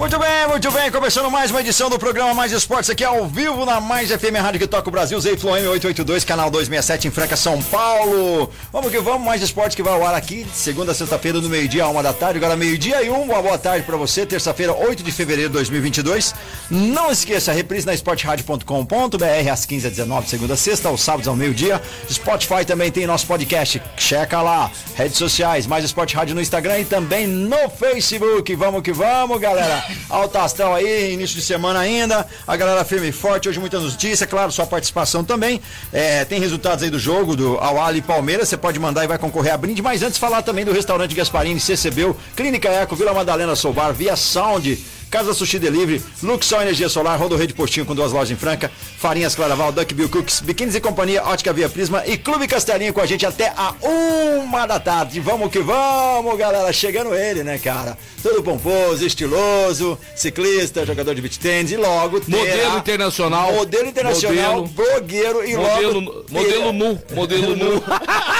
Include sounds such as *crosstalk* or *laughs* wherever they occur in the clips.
Muito bem, muito bem. Começando mais uma edição do programa Mais Esportes aqui ao vivo na Mais FM Rádio que toca o Brasil, ZYM 882, canal 267 em Franca, São Paulo. Vamos que vamos, Mais Esportes que vai ao ar aqui, segunda sexta-feira, do meio-dia uma da tarde. Agora meio-dia e um, uma boa tarde para você. Terça-feira, 8 de fevereiro de 2022. Não esqueça, reprise na esporteradio.com.br às 15 h 19 segunda sexta, aos sábados ao meio-dia. Spotify também tem nosso podcast. Checa lá. Redes sociais, Mais Esporte Rádio no Instagram e também no Facebook. Vamos que vamos, galera. Alta astral aí, início de semana ainda. A galera firme e forte, hoje muita notícia, claro, sua participação também. É, tem resultados aí do jogo do Awali e Palmeiras, você pode mandar e vai concorrer a brinde. Mas antes falar também do restaurante Gasparini, CCBU, Clínica Eco, Vila Madalena Soubar, Via Sound. Casa Sushi Delivery, Luxol Energia Solar, Rodorreio de Postinho com duas lojas em Franca, Farinhas Claraval, Duck Bill Cooks, Biquínis e Companhia, Ótica Via Prisma e Clube Castelinho com a gente até a uma da tarde. Vamos que vamos, galera. Chegando ele, né, cara? Todo pomposo, estiloso, ciclista, jogador de beach tennis e logo Modelo internacional. Modelo internacional, Modelo. blogueiro e Modelo, logo... modelo nu. Modelo nu. *laughs*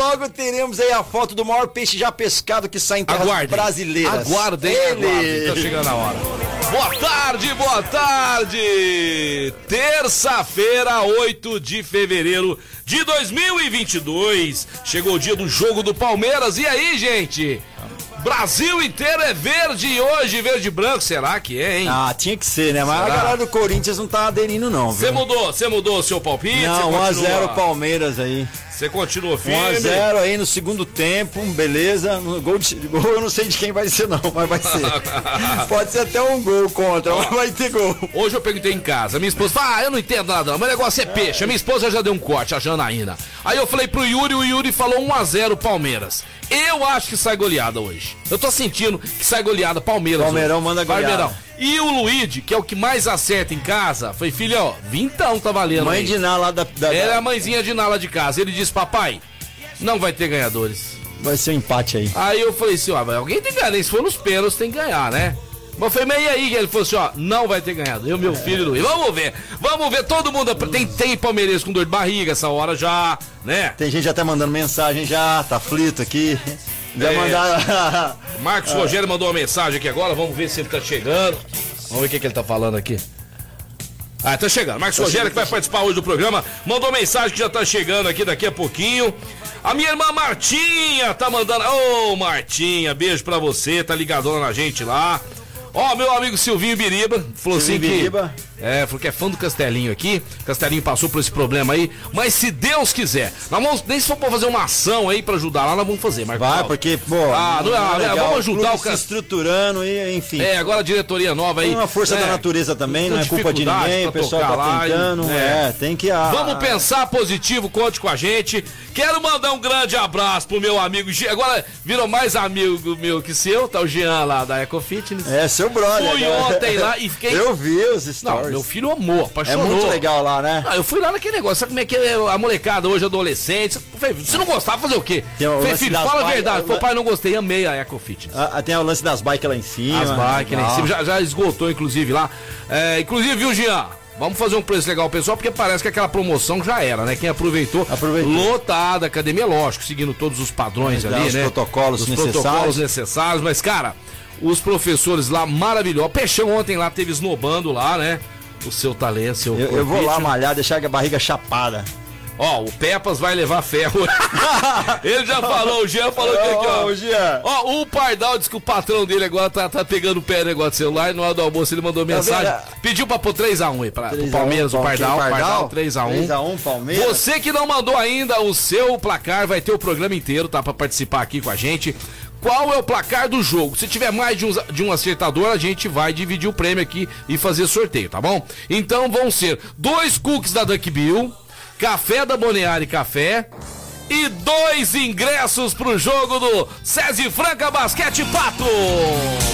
Logo, teremos aí a foto do maior peixe já pescado que sai em terras Aguardem. brasileiras. Aguardem, Ele. aguardem. Tá chegando a hora. Boa tarde, boa tarde. Terça-feira, 8 de fevereiro de 2022. Chegou o dia do jogo do Palmeiras. E aí, gente? Brasil inteiro é verde hoje, verde e branco. Será que é, hein? Ah, tinha que ser, né? Mas Será? a galera do Corinthians não tá aderindo, não, Você mudou, você mudou o seu palpite? Não, Você 1x0 continua- Palmeiras aí. Você continua firme? 1x0 aí no segundo tempo, beleza. No gol, de, gol eu não sei de quem vai ser, não, mas vai ser. *laughs* Pode ser até um gol contra, mas vai ter gol. Hoje eu perguntei em casa, minha esposa falou, ah, eu não entendo nada, não, meu negócio é peixe. A minha esposa já deu um corte, a Janaína. Aí eu falei pro Yuri, o Yuri falou 1x0 Palmeiras. Eu acho que sai goleada hoje. Eu tô sentindo que sai goleada Palmeiras. Palmeirão hoje. manda goleada. Palmeirão. E o Luigi, que é o que mais acerta em casa, foi filho, ó, vintão tá valendo. Mãe aí. de Ná lá da. da- Ela é a mãezinha de Nala de casa. Ele disse, papai, não vai ter ganhadores. Vai ser um empate aí. Aí eu falei assim, ó, mas alguém tem que ganhar, nem se for nos pênaltis tem que ganhar, né? Mas mas e aí? Ele falou assim, ó, não vai ter ganhado. Eu, meu filho, Luiz, vamos ver. Vamos ver, todo mundo, tem, tem palmeirense com dor de barriga essa hora já, né? Tem gente até mandando mensagem já, tá aflito aqui. Vai É. mandar. *laughs* Marcos Rogério mandou uma mensagem aqui agora, vamos ver se ele tá chegando. Vamos ver o que, que ele tá falando aqui. Ah, tá chegando. Marcos Rogério, que vai participar hoje do programa, mandou mensagem que já tá chegando aqui daqui a pouquinho. A minha irmã Martinha tá mandando. Ô, Martinha, beijo pra você, tá ligadona na gente lá. Ó, meu amigo Silvinho Biriba, falou Silvinho assim que. Biriba. É, falou que é fã do Castelinho aqui. Castelinho passou por esse problema aí. Mas se Deus quiser, nós vamos, nem se for pra fazer uma ação aí pra ajudar lá, nós vamos fazer, Marcos. Vai, Alves. porque, pô. Ah, não é- legal. vamos ajudar clube o cara. se estruturando e, enfim. É, agora a diretoria nova aí. Tem uma força né, da natureza também, não é culpa de ninguém, o pessoal tá lá e- tentando. é. É, tem que. ah, Vamos pensar positivo, conte com a gente. Quero mandar um grande abraço pro meu amigo. Agora virou mais amigo meu que seu, tá o Jean lá da Eco Fitness. É, seu brother. Fui cara. ontem lá e *laughs* fiquei. Eu vi os Não, meu filho amou, é apaixonou. muito legal lá, né? Ah, eu fui lá naquele negócio, sabe como é que é a molecada hoje, adolescente? Falei, Se não gostava, fazer o quê? Tem o Falei, filho, fala a verdade. Falei, pai, não gostei, amei a Eco Fitness. Ah, tem o lance das bikes lá em cima. As bikes lá em cima, já, já esgotou, inclusive, lá. É, inclusive, viu, Jean? Vamos fazer um preço legal, pessoal, porque parece que aquela promoção já era, né? Quem aproveitou, Aproveitou. lotada, academia, lógico, seguindo todos os padrões ali, os né? protocolos os necessários. protocolos necessários, mas, cara, os professores lá, maravilhosos. Peixão ontem lá teve esnobando lá, né? O seu talento, seu Eu, eu vou lá malhar, deixar a barriga chapada. Ó, o Pepas vai levar ferro. *laughs* Ele já falou, o Jean falou que aqui, ó. Ô, Jean. Ó, o Pardal disse que o patrão dele agora tá, tá pegando o pé no negócio de celular. No hora do almoço ele mandou mensagem. vendo? Pediu pra pôr 3x1 aí, pra, pro 3 a 1, Palmeiras, o Pardal. quem, Pardal, 3x1. 3x1, Palmeiras. Você que não mandou ainda o seu placar, vai ter o programa inteiro, tá? Pra participar aqui com a gente. Qual é o placar do jogo? Se tiver mais de um, de um acertador, a gente vai dividir o prêmio aqui e fazer sorteio, tá bom? Então vão ser dois cookies da Duck Bill, café da Boneari Café e dois ingressos pro jogo do SESI Franca Basquete Pato.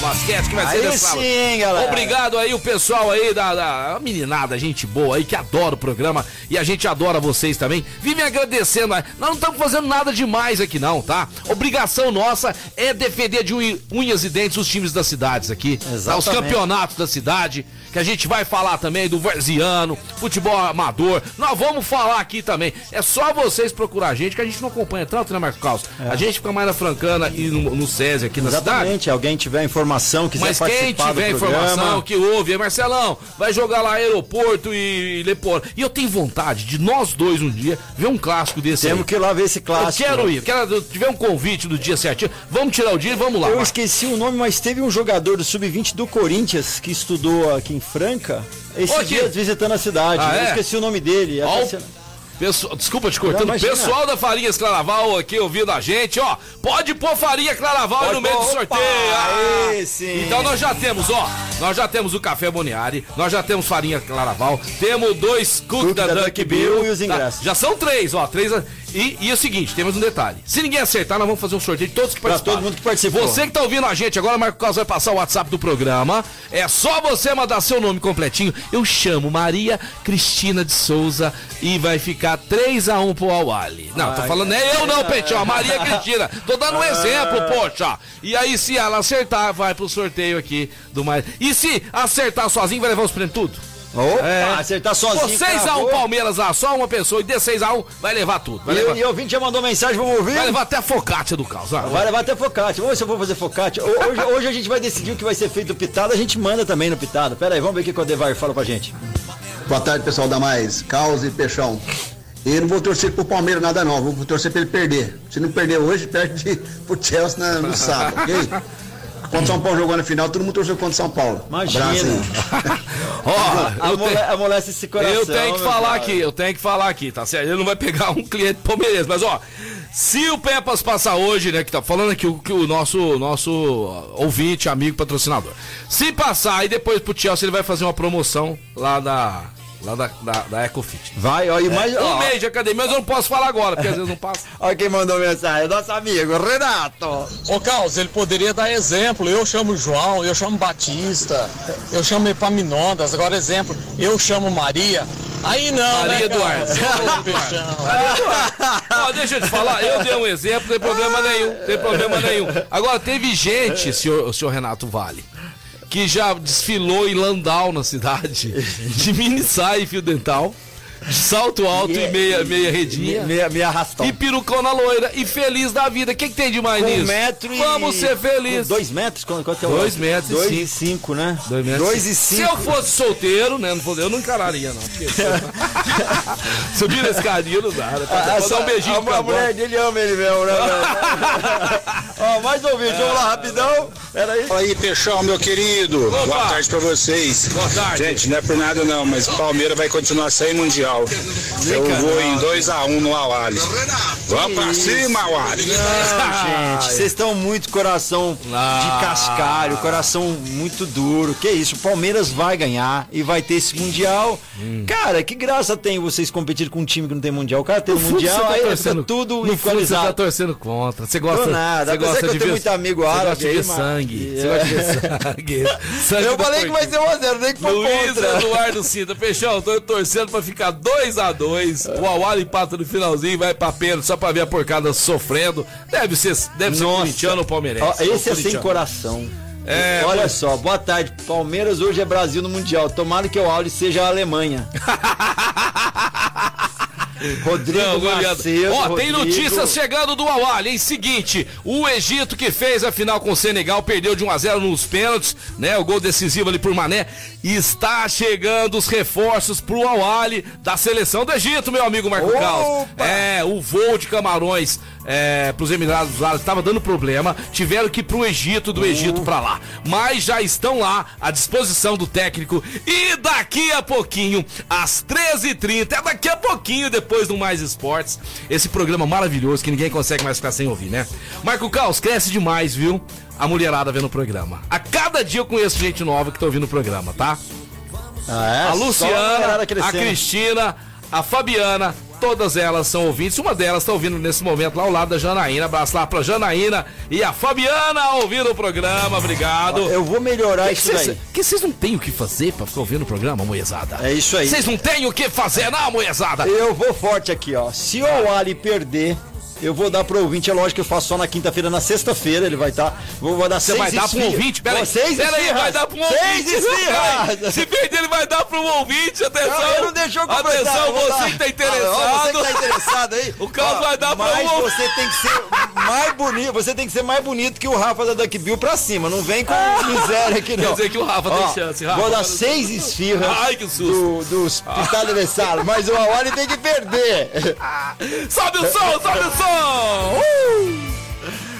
Basquete que vai ser sábado. sim, galera. Obrigado aí o pessoal aí da, da meninada, gente boa aí que adora o programa e a gente adora vocês também. Vivem agradecendo. Nós não estamos fazendo nada demais aqui não, tá? Obrigação nossa é defender de unhas e dentes os times das cidades aqui. Tá? Os campeonatos da cidade, que a gente vai falar também do Varziano, futebol amador. Nós vamos falar aqui também. É só vocês procurar a gente, que a gente não acompanha tanto, né, Marco Carlos? A gente fica mais na Francana e no, no SESI aqui na cidade. Exatamente, alguém tiver informação, quiser Mas quem participar tiver do programa, informação que ouve, é Marcelão, vai jogar lá aeroporto e Lepor. E eu tenho vontade de nós dois um dia ver um clássico desse temos aí. que ir lá ver esse Eu clássico. quero ir, quero eu tiver um convite do dia certinho. Vamos tirar o dia e vamos lá. Eu vai. esqueci o nome, mas teve um jogador do Sub-20 do Corinthians que estudou aqui em Franca, esses aqui. dias visitando a cidade. Ah, Eu é? esqueci o nome dele. Pessoal, desculpa te cortando. Não. Pessoal da Farinhas Claraval aqui ouvindo a gente, ó. Pode pôr Farinha Claraval Pode no meio do sorteio. Ah, aí sim. Então nós já temos, ó. Nós já temos o Café Boniari, nós já temos Farinha Claraval, temos dois Cook da, Duck Bill. e os tá? ingressos. Já são três, ó. Três. E, e é o seguinte, temos um detalhe. Se ninguém acertar, nós vamos fazer um sorteio de todos que Pra participaram. todo mundo que participou. Você que tá ouvindo a gente agora, Marco Carlos vai passar o WhatsApp do programa. É só você mandar seu nome completinho. Eu chamo Maria Cristina de Souza e vai ficar 3x1 pro Awali. Não, tô falando, é eu não, Petião, a Maria Cristina. Tô dando um *laughs* exemplo, poxa. E aí, se ela acertar, vai pro sorteio aqui do mais. E se acertar sozinho, vai levar os prêmios tudo? Opa, É. acertar sozinho. Pô, 6x1 cravou. Palmeiras, ah, só uma pessoa e dê 6x1, vai levar tudo. Vai E, levar, e o ouvinte já mandou mensagem, vamos ouvir? vai levar até a focaccia do caos. ah. Vai levar até focate. Vamos ver se eu vou fazer focate. Ho- Hoje, hoje a gente vai decidir o que vai ser feito no pitado, a gente manda também no pitado. Pera aí, vamos ver o que o Odevar fala pra gente. Boa tarde, pessoal da Mais, Caos e Peixão. Eu não vou torcer pro Palmeiras nada não, vou torcer pra ele perder. Se não perder hoje, *laughs* perde pro Chelsea na- no sábado, ok? Quando o São Paulo jogou na final, todo mundo torceu contra o São Paulo. Imagina. *laughs* Ó, eu Amole, amolece esse coração. Eu tenho que falar cara. aqui, eu tenho que falar aqui, tá certo? Ele não vai pegar um cliente palmeirense, mas ó, se o Pepas passar hoje, né, que tá falando aqui o, que o nosso, nosso ouvinte, amigo, patrocinador. Se passar e depois pro Chelsea, ele vai fazer uma promoção lá da, lá da, da, da Ecofit. Vai, ó, e mais. Um ó, mês de academia, mas eu não posso falar agora, porque às vezes não passa. *laughs* ó quem mandou mensagem, nosso amigo, Renato. Ô Carlos, ele poderia dar exemplo. Eu chamo João, eu chamo Batista, eu chamo Epaminondas. Agora, exemplo, eu chamo Maria. Aí não, Maria né? Eduardo. *laughs* Ó, deixa eu te falar, eu dei um exemplo, não tem problema nenhum, não tem problema nenhum. Agora, teve gente, senhor, senhor Renato Vale, que já desfilou em Landau na cidade, *laughs* de mini saia e fio dental, de salto alto e meia, meia redinha. Me, me arrastou. E perucona loira e feliz da vida. O que, que tem de mais Com nisso? um metro e. Vamos ser felizes. Dois metros? Quanto, quanto é o Dois metros e Dois cinco. e cinco, né? Dois metros. Dois e Se cinco. eu fosse solteiro, né? Eu não encararia, não. Porque... *laughs* Subir na escadinha não dá. Né? Ah, dar um beijinho a, pro a mulher dele ama ele mesmo, né? *laughs* Ó, mais um vídeo, vamos lá, rapidão. Pera aí. Fala aí, Peixão, meu querido. Opa. Boa tarde pra vocês. Boa tarde. Gente, não é por nada não, mas o Palmeiras vai continuar sem Mundial. Eu vou em 2x1 no Awali. Vamos pra cima, Awali. Não, gente, vocês estão muito coração Ah. de cascalho, coração muito duro. Que isso, o Palmeiras vai ganhar e vai ter esse Mundial. Hum. Cara, que graça tem vocês competirem com um time que não tem Mundial? O cara tem um fundo Mundial, você tá aí torcendo- tudo no fundo você tá equalizado. torcendo contra. Você gosta, nada, você apesar gosta que eu de tenho muito amigo você árabe gosta de sangue. Você É. gosta de ver sangue. *laughs* sangue Eu falei que vai ser 1x0, nem que Luiz contra. Eduardo Cinta, Peixão, tô torcendo pra ficar 2x2. O Awali empata no finalzinho vai pra pênalti só pra ver a porcada sofrendo. Deve ser, deve ser Nossa. corintiano ou palmeirense. Ó, esse Ou é sem coração. É, Olha mas- só, boa tarde. Palmeiras hoje é Brasil no Mundial. Tomara que o áudio seja a Alemanha. *laughs* Rodrigo Não. Macedo. Ó, tem Rodrigo. notícias chegando do Awali, hein? Seguinte, o Egito que fez a final com o Senegal perdeu de 1 a 0 nos pênaltis, né? O gol decisivo ali por Mané. Está chegando os reforços pro Awali da seleção do Egito, meu amigo Marco Opa! Carlos. É, o voo de Camarões é, pros Emirados Árabes estava dando problema, tiveram que ir pro Egito, do Egito pra lá. Mas já estão lá à disposição do técnico e daqui a pouquinho, às 13h30, é daqui a pouquinho, depois do Mais Esportes, esse programa maravilhoso que ninguém consegue mais ficar sem ouvir, né? Marco Caos, cresce demais, viu? A mulherada vendo o programa. A cada dia eu conheço gente nova que tá ouvindo o programa, tá? Ah, é? A Luciana, a. Cristina, a Fabiana, todas elas são ouvintes. Uma delas está ouvindo nesse momento lá ao lado da Janaína. Abraço lá pra Janaína e a Fabiana ouvindo o programa. Obrigado. Eu vou melhorar Que isso cês- daí. Que vocês não têm o que fazer pra ficar ouvindo o programa, moezada? É isso aí. Vocês não têm o que fazer, não, moezada? Eu vou forte aqui, ó. Se o Ali perder, eu vou dar pro ouvinte. É lógico que eu faço só na quinta-feira, na sexta-feira ele vai estar. vou, vou dar Você seis vai dar pro ouvinte? Pera aí. Ó, Seis Pera aí, vai dar pro Seis ouvinte. Peraí. Se perder, ele vai dar pro ouvinte. Atenção. Não, ele não deixou. Atenção, eu vou você que tá Ah, interessado. Você que tá interessado aí. *laughs* O Carlos vai dar pra Mas um- você tem que ser mais bonito. Você tem que ser mais bonito que o Rafa da Duck Bill pra cima. Não vem com miséria aqui, *laughs* não. Quer dizer que o Rafa tem chance, Rafa. Vou dar seis esfirras Ai, que susto. do, dos de Sala. Mas o Awali tem que perder. *laughs* Sobe o som, sobe o som. Uh!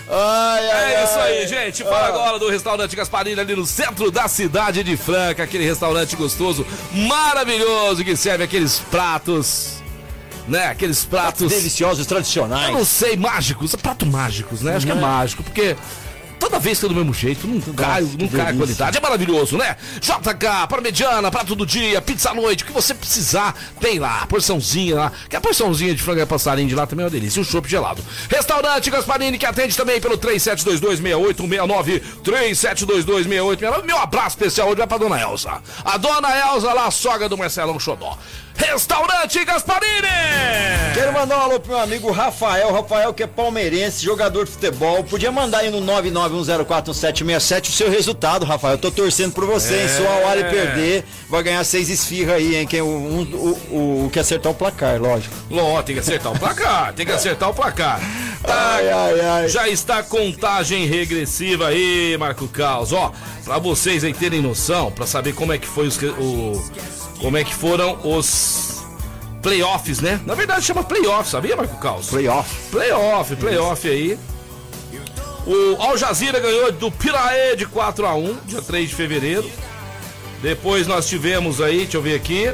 Ai, ai, É isso aí, ai. gente. Fala Ah. agora do restaurante Gasparini ali no centro da cidade de Franca. Aquele restaurante gostoso, maravilhoso, que serve aqueles pratos, né? Aqueles pratos. Deliciosos, Eu tradicionais. não sei, mágicos, pratos mágicos, né? Acho que é mágico, porque toda vez que é do mesmo jeito, não cai, não cai a qualidade. É maravilhoso, né? JK, para mediana, prato do dia, pizza à noite, o que você precisar, tem lá, porçãozinha lá. Que a porçãozinha de frango e passarinho de lá também é uma delícia. E o chopp gelado. Restaurante Gasparini, que atende também pelo 37226869, 37226869. Meu abraço especial hoje vai pra dona Elza. A dona Elza lá, sogra do Marcelão Xodó. Restaurante Gasparini! Quero mandar um alô pro meu amigo Rafael. Rafael, que é palmeirense, jogador de futebol. Podia mandar aí no 991041767 o seu resultado, Rafael. Eu tô torcendo por você, hein? Se o Awali perder, vai ganhar seis esfirras aí, hein? Quem, o, um- o, o, que acertar o placar, lógico. Ló, tem que acertar o placar, tem que acertar o placar. Tá, Ai, ai, ai. Já está a contagem regressiva aí, Marco Caos. Ó, pra vocês aí terem noção, pra saber como é que foi os, o, como é que foram os playoffs, né? Na verdade chama playoff, sabia, Marco Caos? Playoff. Playoff, playoff aí. O Al Jazeera ganhou do Piraé de 4 a 1 dia 3 de fevereiro. Depois nós tivemos aí, deixa eu ver aqui.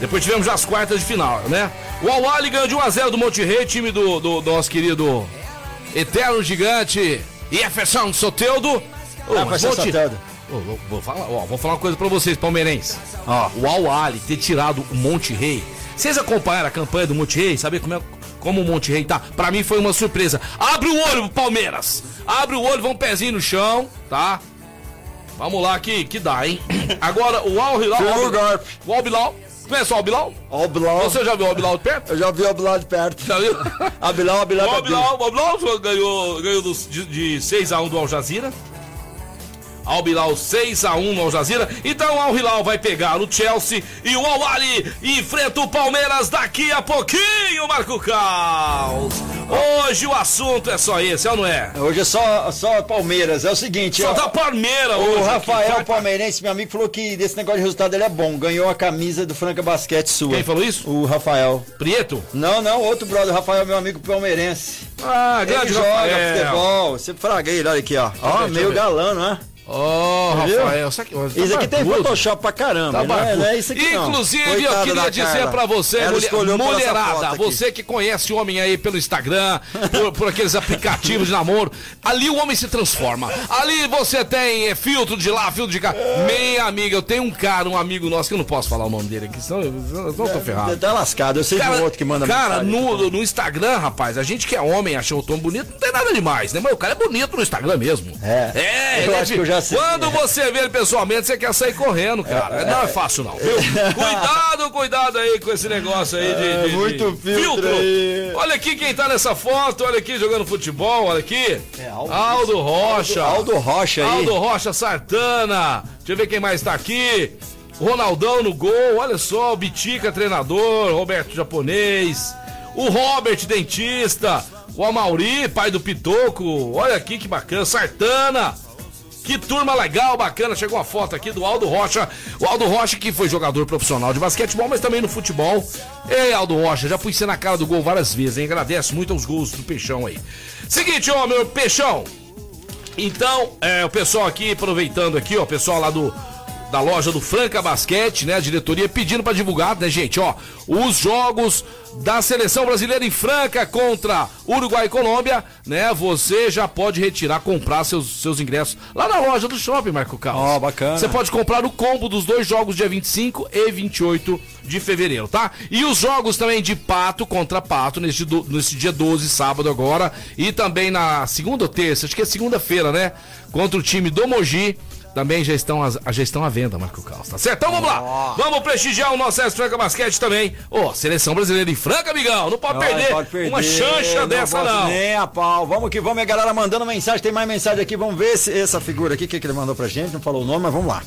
Depois tivemos já as quartas de final, né? O Al Ali ganhou de 1 a 0 do Monte Rei, time do, do, do nosso querido eterno gigante Jefferson Soteudo. Ô, Ah, Monte- Soteldo. Ô, vou, falar, ó, vou falar uma coisa pra vocês, palmeirenses. O Al Ali ter tirado o Monte Rei. Vocês acompanharam a campanha do Monte Rei? Saber como, é, como o Monte Rei tá? Pra mim foi uma surpresa. Abre o olho, Palmeiras! Abre o olho, vão um pezinho no chão, tá? Vamos lá que, que dá, hein? *coughs* Agora o Al Hilal. O Al Bilal. Conhece o Al Bilal? O Bilal. Você já viu o Al Bilal de perto? Eu já vi o Bilal de perto. Já viu? *laughs* A Bilal, a Bilal, O Al Bilal, Al Bilal ganhou, ganhou de, de 6x1 do Al Jazeera. Al Bilal 6x1 no Al Jazeera. Então o Al Hilal vai pegar o Chelsea e o Al Ali enfrenta o Palmeiras daqui a pouquinho, Marco Caos. Hoje o assunto é só esse, é ou não é? Hoje é só, só Palmeiras. É o seguinte, Só ó, da Palmeira O hoje. aqui. Rafael Vai- Palmeirense, meu amigo, falou que desse negócio de resultado ele é bom. Ganhou a camisa do Franca Basquete sua. Quem falou isso? O Rafael. Prieto? Não, não, outro brother, Rafael, meu amigo palmeirense. Ah, Ele grande joga Rafael. futebol. Você fraga ele, olha aqui, ó. Ó, meio galã, não é? Ô, Viu? Rafael, isso aqui, Isso aqui tem Photoshop pra caramba. Tá não, é, barbudo. não é isso aqui não. Inclusive, eu Coitada queria dizer pra você, mulher- mulherada, você que conhece homem aí pelo Instagram, por, por aqueles aplicativos de namoro, ali o homem se transforma. Ali você tem é, filtro de lá, filtro de cá. Minha amiga, eu tenho um cara, um amigo nosso, que eu não posso falar o nome dele aqui, senão eu, senão eu tô ferrado. Tá lascado, eu sei de um outro que manda cara no, no Instagram, rapaz, a gente que é homem acha o tom bonito, não tem nada demais, né? Mas o cara é bonito no Instagram mesmo. É. É, Eu é acho que eu já sei. Quando você vê ele pessoalmente, você quer sair correndo, cara. Não é fácil, não, viu? *laughs* Cuidado, cuidado aí com esse negócio aí de. É, de- de muito filtro aí. Olha aqui quem tá nessa foto, olha aqui jogando futebol, olha aqui. É, Aldo- Aldo Rocha. Aldo Rocha aí. Aldo Rocha Sartana. Deixa eu ver quem mais tá aqui. Ronaldão no gol, olha só, o Bitica treinador, Roberto japonês, o Robert dentista, o Amauri, pai do Pitoco, olha aqui que bacana, Sartana. Que turma legal, bacana. Chegou uma foto aqui do Aldo Rocha. O Aldo Rocha, que foi jogador profissional de basquetebol, mas também no futebol. Ei, Aldo Rocha, já pus você na cara do gol várias vezes, hein? Agradece muito aos gols do Peixão aí. Seguinte, ó, meu Peixão. Então, é, o pessoal aqui, aproveitando aqui, ó, o pessoal lá do da loja do Franca Basquete, né? A diretoria pedindo para divulgar, né, gente? Ó, os jogos da seleção brasileira em Franca contra Uruguai e Colômbia, né? Você já pode retirar, comprar seus, seus ingressos lá na loja do shopping, Marco Carlos. Ó, bacana. Você pode comprar o combo dos dois jogos dia 25 e 28 de fevereiro, tá? E os jogos também de Pato contra Pato do- nesse dia 12, sábado agora, e também na segunda ou terça, acho que é segunda-feira, né? Contra o time do Mogi. Também já estão, as- já estão à venda, Marco Carlos, tá certo? Então vamos lá! Vamos prestigiar o nosso S Franca Basquete também. Ô, seleção brasileira em Franca, amigão! Não pode, Não, perder, pode perder, uma chancha dessa, posso não! Nem a pau. Vamos que vamos, e a galera mandando mensagem. Tem mais mensagem aqui. Vamos ver se essa figura aqui, o que, que ele mandou pra gente. Não falou o nome, mas vamos lá.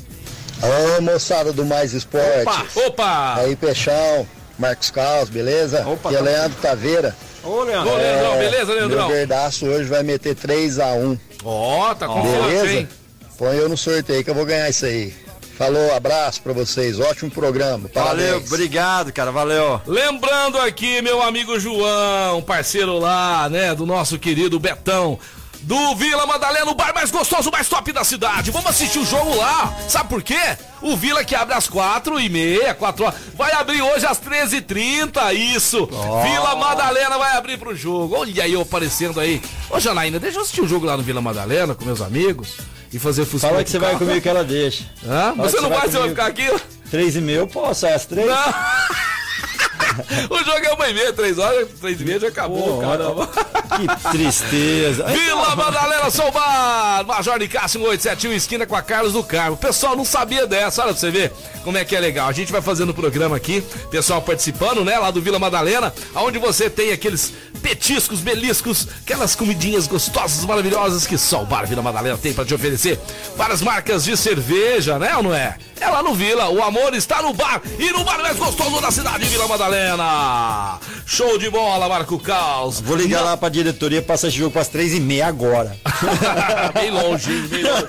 Ô moçada do Mais Esporte. Opa! Opa! Aí, Peixão, Marcos Carlos, beleza? Opa, Aqui é tá- Leandro Taveira. Ô, Leandro. Ô, Leandrão, beleza, Leandrão? verdaço hoje vai meter 3x1. Ó, tá confiante, Beleza? hein? Põe eu no sorteio que eu vou ganhar isso aí. Falou, abraço pra vocês. Ótimo programa. Valeu, Parabéns. obrigado, cara. Valeu. Lembrando aqui, meu amigo João, parceiro lá, né, do nosso querido Betão. Do Vila Madalena, o bar mais gostoso, mais top da cidade. Vamos assistir o jogo lá. Sabe por quê? O Vila que abre às quatro e meia, quatro horas. Vai abrir hoje às 13h30, isso. Vila Madalena vai abrir pro jogo. Olha aí eu aparecendo aí. Ô, Janaína, deixa eu assistir o jogo lá no Vila Madalena com meus amigos e fazer fuçar. Fala que você vai comigo que ela deixa. Hã? Fala Você não vai você vai ficar aqui? Três e meia, eu posso, é as três? Não. O jogo é uma e meia, três horas, três e meia já acabou, Pô, caramba. Que tristeza. Vila Madalena São Bar, Major de Cássio 187, esquina com a Carlos do Carmo. Pessoal, não sabia dessa, olha pra você ver como é que é legal. A gente vai fazendo o programa aqui, pessoal participando, né, lá do Vila Madalena, onde você tem aqueles petiscos, beliscos, aquelas comidinhas gostosas, maravilhosas que só o Bar Vila Madalena tem pra te oferecer. Várias marcas de cerveja, né ou não é? É lá no Vila, o amor está no bar e no bar mais gostoso da cidade, Vila Madalena. Show de bola, Marco Caos. Vou ligar lá pra diretoria e passar esse jogo pras três e meia agora. *laughs* bem longe, hein? bem longe.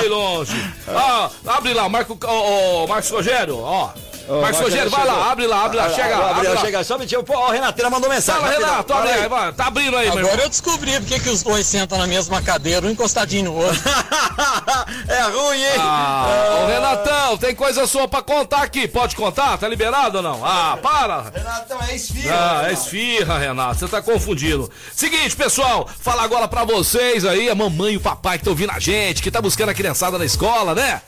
Bem longe. Ah, abre lá, Marco, ó, ó, Marcos Rogério, ó. Ô, Marcos Rogério, vai chegou. lá, abre lá, abre lá, Ah, chega, abre abre lá, lá. chega. Só me Pô, ó, Renateira mandou mensagem. Fala, rapidão. Renato, abre aí, vai, tá abrindo aí, meu Agora irmão. eu descobri porque que os dois sentam na mesma cadeira, um encostadinho no outro. *laughs* é ruim, hein? Ah, ô Renatão, tem coisa sua pra contar aqui, pode contar? Tá liberado ou não? Ah, para. Renatão, é esfirra. Ah, é esfirra, Renato. Você tá confundindo. Seguinte, pessoal, falar agora pra vocês aí, a mamãe e o papai que estão ouvindo a gente, que tá buscando a criançada na escola, né?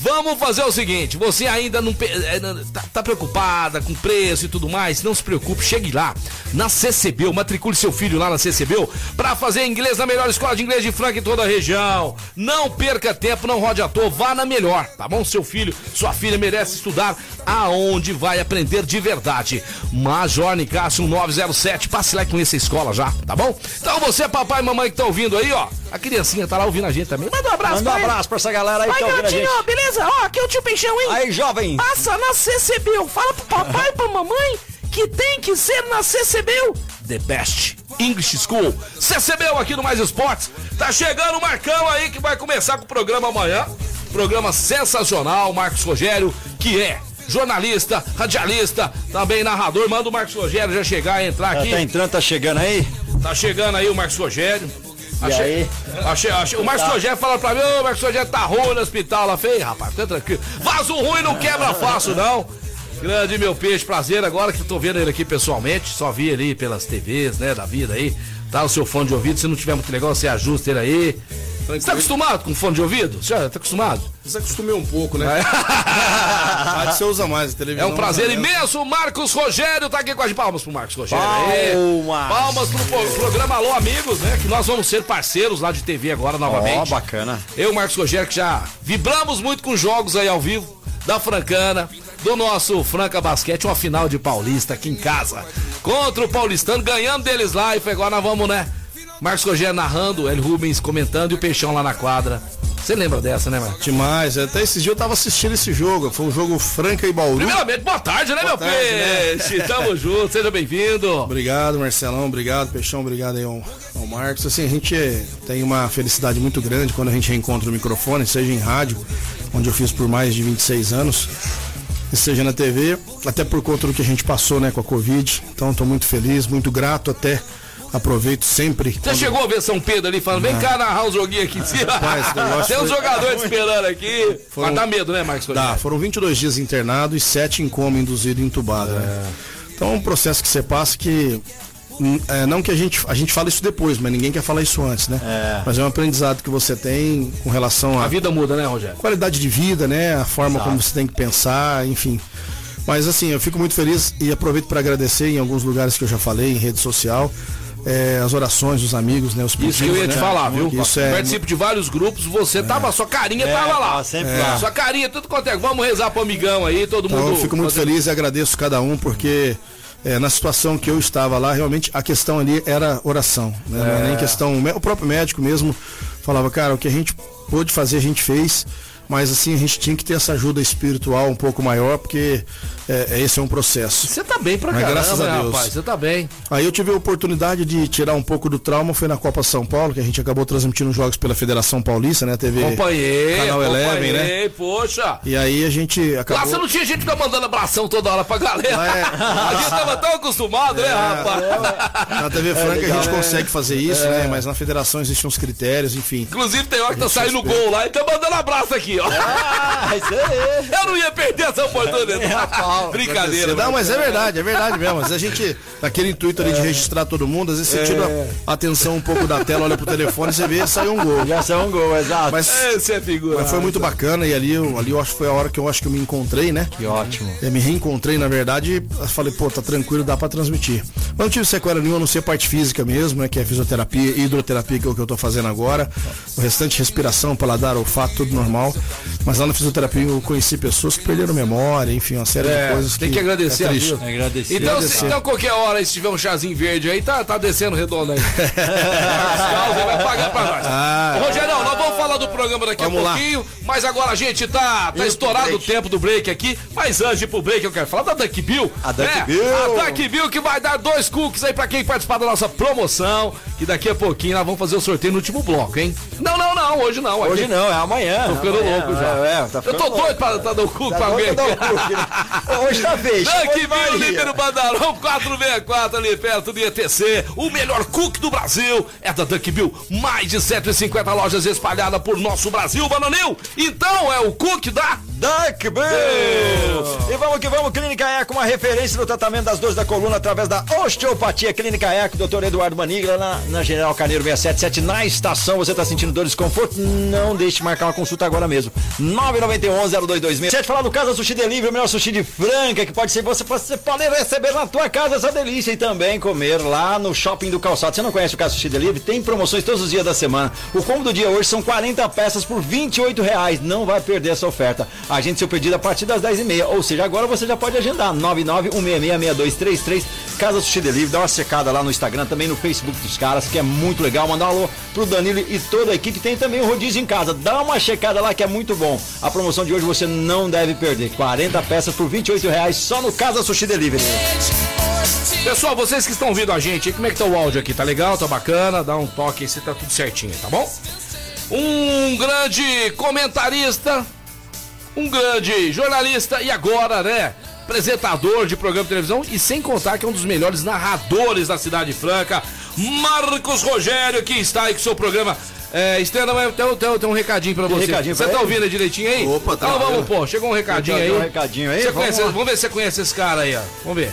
Vamos fazer o seguinte, você ainda não é, não- tá, tá preocupada com preço e tudo mais, não se preocupe, chegue lá na CCBU, matricule seu filho lá na CCBU pra fazer inglês na melhor escola de inglês de Franca em toda a região. Não perca tempo, não rode à toa, vá na melhor, tá bom? Seu filho, sua filha merece estudar aonde vai aprender de verdade. Major Nicásio 907, passe lá e conheça a escola já, tá bom? Então você, papai e mamãe que tá ouvindo aí, ó, a criancinha tá lá ouvindo a gente também. Manda um abraço Manda um pra ele. abraço pra essa galera aí que Vai, tá ouvindo a gente. garotinho, beleza? Ó, aqui é o tio Peixão, hein? Aí, jovem. Passa na CCBU. Fala pro papai e pra mamãe que tem que ser na CCBU. The Best English School. CCBU aqui no Mais Esportes. Tá chegando o Marcão aí que vai começar com o programa amanhã. Programa sensacional, Marcos Rogério, que é jornalista, radialista, também narrador. Manda o Marcos Rogério já chegar e entrar Já aqui. tá entrando, tá chegando aí? Tá chegando aí o Marcos Rogério. Achei, aí? achei, achei- o Marcos Rogério falou pra mim, ô, o Marcos Rogério tá ruim no hospital lá. Falei, "Ei, rapaz, fica tranquilo. Vaso ruim não quebra fácil, não. Grande meu peixe, prazer. Agora que eu tô vendo ele aqui pessoalmente, só vi ele pelas TVs, né, da vida aí. Tá o seu fone de ouvido, se não tiver muito legal, você ajusta ele aí. Você tá acostumado com fone de ouvido? Você já tá acostumado? Desacostumei um pouco, né? *laughs* Rádio você usa mais, a É televisão. um prazer menos. imenso, Marcos Rogério tá aqui com a gente. Palmas pro Marcos Rogério. Palmas. Palmas pro pro- programa Alô Amigos, né? Que nós vamos ser parceiros lá de TV agora Ó, novamente. bacana. Eu, Marcos Rogério, que já vibramos muito com jogos aí ao vivo, da Francana, do nosso Franca Basquete, uma final de Paulista aqui em casa. Contra o Paulistano, ganhando deles lá e foi agora nós vamos, né? Marcos Rogério narrando, El Rubens comentando e o Peixão lá na quadra. Você lembra dessa, né, Marcos? Demais. Até esses dias eu tava assistindo esse jogo. Foi um jogo Franca e Bauru. Primeiramente, boa tarde, né, Boa meu tarde, né? peixe? Tamo *laughs* junto, seja bem-vindo. Obrigado, Marcelão. Obrigado, Peixão. Obrigado aí ao, ao Marcos. Assim, a gente tem uma felicidade muito grande quando a gente reencontra o microfone, seja em rádio, onde eu fiz por mais de 26 anos, seja na TV, até por conta do que a gente passou, né, com a Covid. Então, estou muito feliz, muito grato até aproveito sempre. Você chegou a ver São Pedro ali falando, vem cá narrar um joguinho aqui em *laughs* cima. Rapaz, negócio Tem uns foi- jogadores esperando aqui. Foram- Mas dá medo, né, Marcos? Dá, foram 22 dias internado e 7 em coma induzido e entubado. Né? Então é um processo que você passa que. hum, é, não que a gente, a gente fala isso depois, mas ninguém quer falar isso antes, né? Mas é um aprendizado que você tem com relação A à vida muda, né, Rogério? qualidade de vida, né? A forma como você tem que pensar, enfim. Mas assim, eu fico muito feliz e aproveito para agradecer em alguns lugares que eu já falei, em rede social, é, as orações dos amigos, né? Os Isso que eu pedidos, ia te né? falar, viu? Isso é, Participo de vários grupos, você tava, sua carinha É, tava lá. sempre lá. Sua carinha, tudo quanto é. Vamos rezar pro amigão aí, todo Então mundo. eu fico muito feliz e agradeço cada um, porque é, na situação que eu estava lá, realmente a questão ali era oração. Né? Não é nem questão. O próprio médico mesmo falava, cara, o que a gente pôde fazer, a gente fez. Mas assim, a gente tinha que ter essa ajuda espiritual um pouco maior, porque é, é- esse é um processo. Você tá bem pra Mas caramba, graças a né, Deus. rapaz? Você tá bem. Aí eu tive a oportunidade de tirar um pouco do trauma, foi na Copa São Paulo, que a gente acabou transmitindo jogos pela Federação Paulista, né? TV Acompanhei, Canal Eleven, né? poxa. E aí a gente Lá acabou. você não tinha gente que ficar mandando abração toda hora pra galera. Lá é- A gente tava tão acostumado, né, rapaz? Na TV Franca a gente consegue fazer isso, né? Mas na federação existem uns critérios, enfim. Inclusive tem hora que tá saindo gol lá e tá mandando abraço aqui, ó. *laughs* Ah, isso aí. Eu não ia perder essa oportunidade. *laughs* Brincadeira. Não, mas é verdade, é verdade mesmo. Mas a gente, naquele intuito ali de registrar todo mundo, às vezes você tira a atenção um pouco da tela, olha pro telefone, você vê e sai um gol. Já saiu um gol, exato. Mas, Esse é figura. mas foi muito bacana e ali, eu, ali eu acho que foi a hora que eu acho que eu me encontrei, né? Que ótimo. Eu me reencontrei, na verdade, eu falei, pô, tá tranquilo, dá pra transmitir. Mas não tive sequela nenhuma, a não ser a parte física mesmo, né? Que é fisioterapia e hidroterapia, que é o que eu tô fazendo agora. O restante, respiração, paladar, olfato, tudo normal. Mas lá na fisioterapia eu conheci pessoas que perderam memória, enfim, uma série É, de coisas tem que agradecer é triste. Agradecer. Então, se, Agradecer. então, qualquer hora, se tiver um chazinho verde aí, tá, tá descendo redondo aí. Vai pagar pra nós. Ah. Rogério, nós vamos falar do programa daqui Vamos a lá. pouquinho, mas agora a gente tá, tá estourado o tempo do break aqui. Mas antes de ir pro break, eu quero falar da Duck Bill. A Duck né? Bill. A Duck Bill que vai dar dois cookies aí pra quem participar da nossa promoção. Que daqui a pouquinho nós vamos fazer o sorteio no último bloco, hein? Não, não, não, hoje não. Hoje Aqui- não, é amanhã. Tô ficando Amanhã, louco já. É, é, tá eu tô doido pra, pra dar o cu Tá pra alguém. pra dar o cu, né? Hoje tá de viu Bahia. líder Bandarão 464 ali perto do IETC. O melhor cook do Brasil é da Duck Bill. Mais de 150 lojas espalhadas por nosso Brasil, Bananil. Então é o cook da Duck Bill! E vamos que vamos, Clínica Eco, uma referência no tratamento das dores da coluna através da osteopatia. Clínica Eco, Dr. Eduardo Manigla, na, na General Carneiro 677, na estação. Você está sentindo dor e desconforto? Não deixe de marcar uma consulta agora mesmo. 991-0226. Você falar do Casa Sushi Delivery, o melhor sushi de Franca, que pode ser você, você pode receber na tua casa essa delícia e também comer lá no Shopping do Calçado. Você não conhece o Casa Sushi Delivery? Tem promoções todos os dias da semana. O combo do dia hoje são 40 peças por 28 reais. Não vai perder essa oferta. Agende seu pedido a partir das 10h30. Ou seja, agora você já pode agendar. 991666233. Casa Sushi Delivery. Dá uma secada lá no Instagram, também no Facebook dos caras, que é muito legal. Mandar um alô pro Danilo e toda a equipe. Tem também o rodízio em casa. Dá uma checada lá que é muito bom. A promoção de hoje você não deve perder. 40 peças por 28 reais só no Casa Sushi Delivery. Pessoal, vocês que estão ouvindo a gente, como é que tá o áudio aqui? Tá legal? Tá bacana? Dá um toque aí se tá tudo certinho, tá bom? Um grande comentarista, um grande jornalista e agora, né? Apresentador de programa de televisão e sem contar que é um dos melhores narradores da Cidade Franca, Marcos Rogério, que está aí com o seu programa. É, Estenda, mas tem, tem- tem um recadinho pra você. recadinho você pra tá ele? ouvindo aí direitinho aí? Opa, tá Então vamos, pô. Chegou um recadinho aí. Chegou um recadinho aí, Você vamos conhece- vamos ver se você conhece esse cara aí, ó. Vamos ver.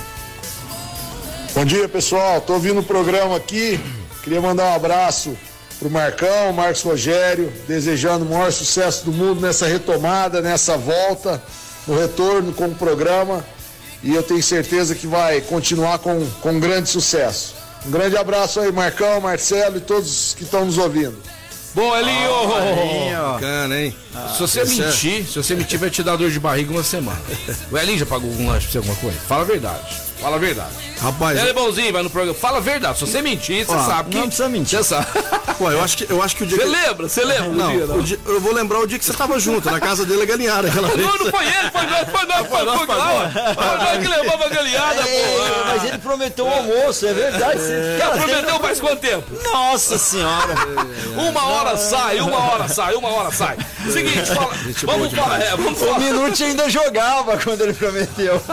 Bom dia, pessoal. Tô ouvindo o programa aqui. Queria mandar um abraço pro Marcão, Marcos Rogério, desejando o maior sucesso do mundo nessa retomada, nessa volta, no retorno com o programa. E eu tenho certeza que vai continuar com, com grande sucesso. Um grande abraço aí, Marcão, Marcelo e todos que estão nos ouvindo. Boa, Elinho! Bacana, hein? Se você esse é- mentir, se você mentir, vai te dar dor de barriga uma semana. O Elinho já pagou algum lanche pra você, alguma coisa? Fala a verdade. Fala a verdade. Rapaz, Ele é bonzinho, vai no programa. Fala a verdade. Se você mentir, você Ó, sabe que. não precisa mentir. Você sabe. *laughs* Pô, eu acho que, eu acho que o dia Você que... lembra? Você lembra? Não, dia, o dia- eu vou lembrar o dia que você tava junto, na casa dele é galinhada. Aquela vez. Não, não foi ele, foi nós, foi nós, foi nós, foi nós. Foi nós que levamos a galinhada, É, pô. mas ele prometeu o almoço, é verdade. Você, cara, Prometeu faz quanto tempo? Nossa senhora. Uma hora sai, uma hora sai, uma hora sai. Seguinte, fala, vamos falar, é, vamos O falar. Minute ainda jogava quando ele prometeu. *laughs*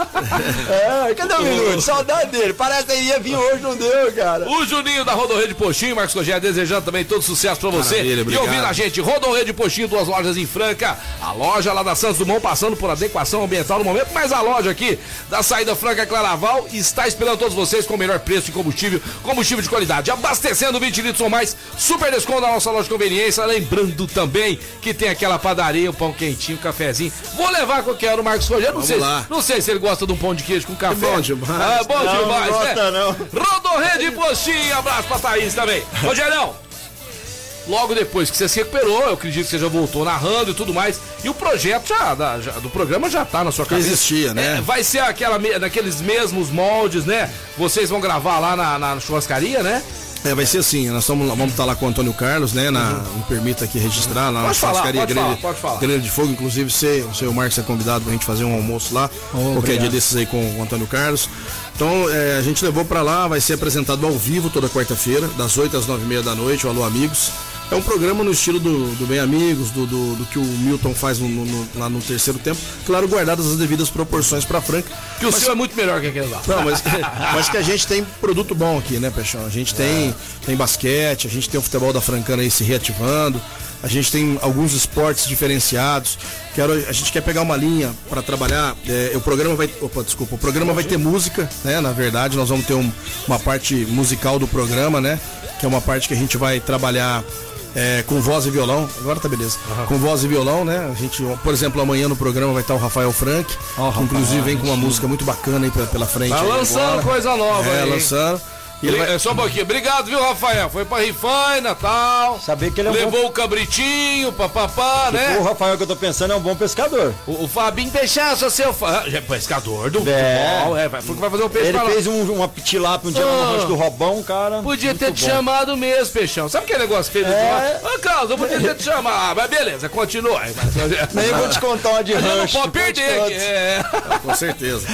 É, cadê o Minute? Saudade dele. Parece que ia vir hoje, não deu, cara. O Juninho da Rodorreio Postinho, Marcos Rogério, desejando também todo sucesso pra você. E ouvindo a gente, Rodorreio Postinho, duas lojas em Franca. A loja lá da Santos Dumont passando por adequação ambiental no momento, mas a loja aqui da saída Franca Claraval está esperando todos vocês com o melhor preço de combustível, combustível de qualidade. Abastecendo 20 litros ou mais, super desconto na nossa loja de conveniência. Lembrando também que tem aquela padaria, o pão quentinho, o cafezinho. Vou levar qualquer hora o Marcos Rogério. Não Vamos sei, lá. não sei se ele gosta de um pão de queijo com café. bom demais. Ah, bom Não, demais, não né? gosta, não. Rodorreio de Postinho, abraço pra Thaís também. Rogério, logo depois que você se recuperou, eu acredito que você já voltou narrando e tudo mais, e o projeto já, da- já- do programa já tá na sua cabeça. existia, né? É, vai ser aquela, naqueles mesmos moldes, né? Vocês vão gravar lá na, na churrascaria, né? É, vai ser assim, nós tamo, vamos estar lá com o Antônio Carlos, né? Na, Me permita aqui registrar lá na Uhum. Pode falar, churrascaria pode Grelha, falar, pode falar. Grelha de Fogo, inclusive você, o Marcos é convidado pra gente fazer um almoço lá, qualquer dia desses aí com o Antônio Carlos. Então é, a gente levou pra lá, vai ser apresentado ao vivo toda quarta-feira, das 8 às 9 e meia da noite, o Alô Amigos. É um programa no estilo do, do Bem Amigos, do, do, do que o Milton faz no- no- lá no terceiro tempo, claro, guardadas as devidas proporções pra Franca. Que o seu é muito melhor que aquele lá. Não, mas, *laughs* mas que a gente tem produto bom aqui, né, Peixão? A gente tem, tem basquete, a gente tem o futebol da Francana aí se reativando, a gente tem alguns esportes diferenciados. Quero, a gente quer pegar uma linha para trabalhar. é, o programa vai. Opa, desculpa, o programa vai ter música, né? Na verdade, nós vamos ter um- uma parte musical do programa, né? Que é uma parte que a gente vai trabalhar. É, com voz e violão, agora tá beleza. Com voz e violão, né? A gente, por exemplo, amanhã no programa vai estar o Rafael Frank, que inclusive vem com uma música muito bacana aí pela, pela frente. Tá lançando agora. coisa nova É, aí. lançando. Ele vai- é, Só um pouquinho. Obrigado, viu, Rafael? Foi pra Rifaina, tal. Saber que ele é um Levou o cabritinho, papapá, né? O Rafael que eu tô pensando é um bom pescador. O, o Fabinho Peixaço, seu fã. Já é pescador do É. futebol, é, foi que vai fazer o peixe Ele pra lá. fez um, uma tilápia um dia Ah. no rancho do Robão, cara. Podia Muito ter te bom. chamado mesmo, Peixão. Sabe aquele negócio feio? É. Ô, Carlos, eu podia ter te chamado. Ah, mas beleza, continua. aí, mas- Nem vou te contar uma de Eu não rancho. pode perder. que É. Com certeza.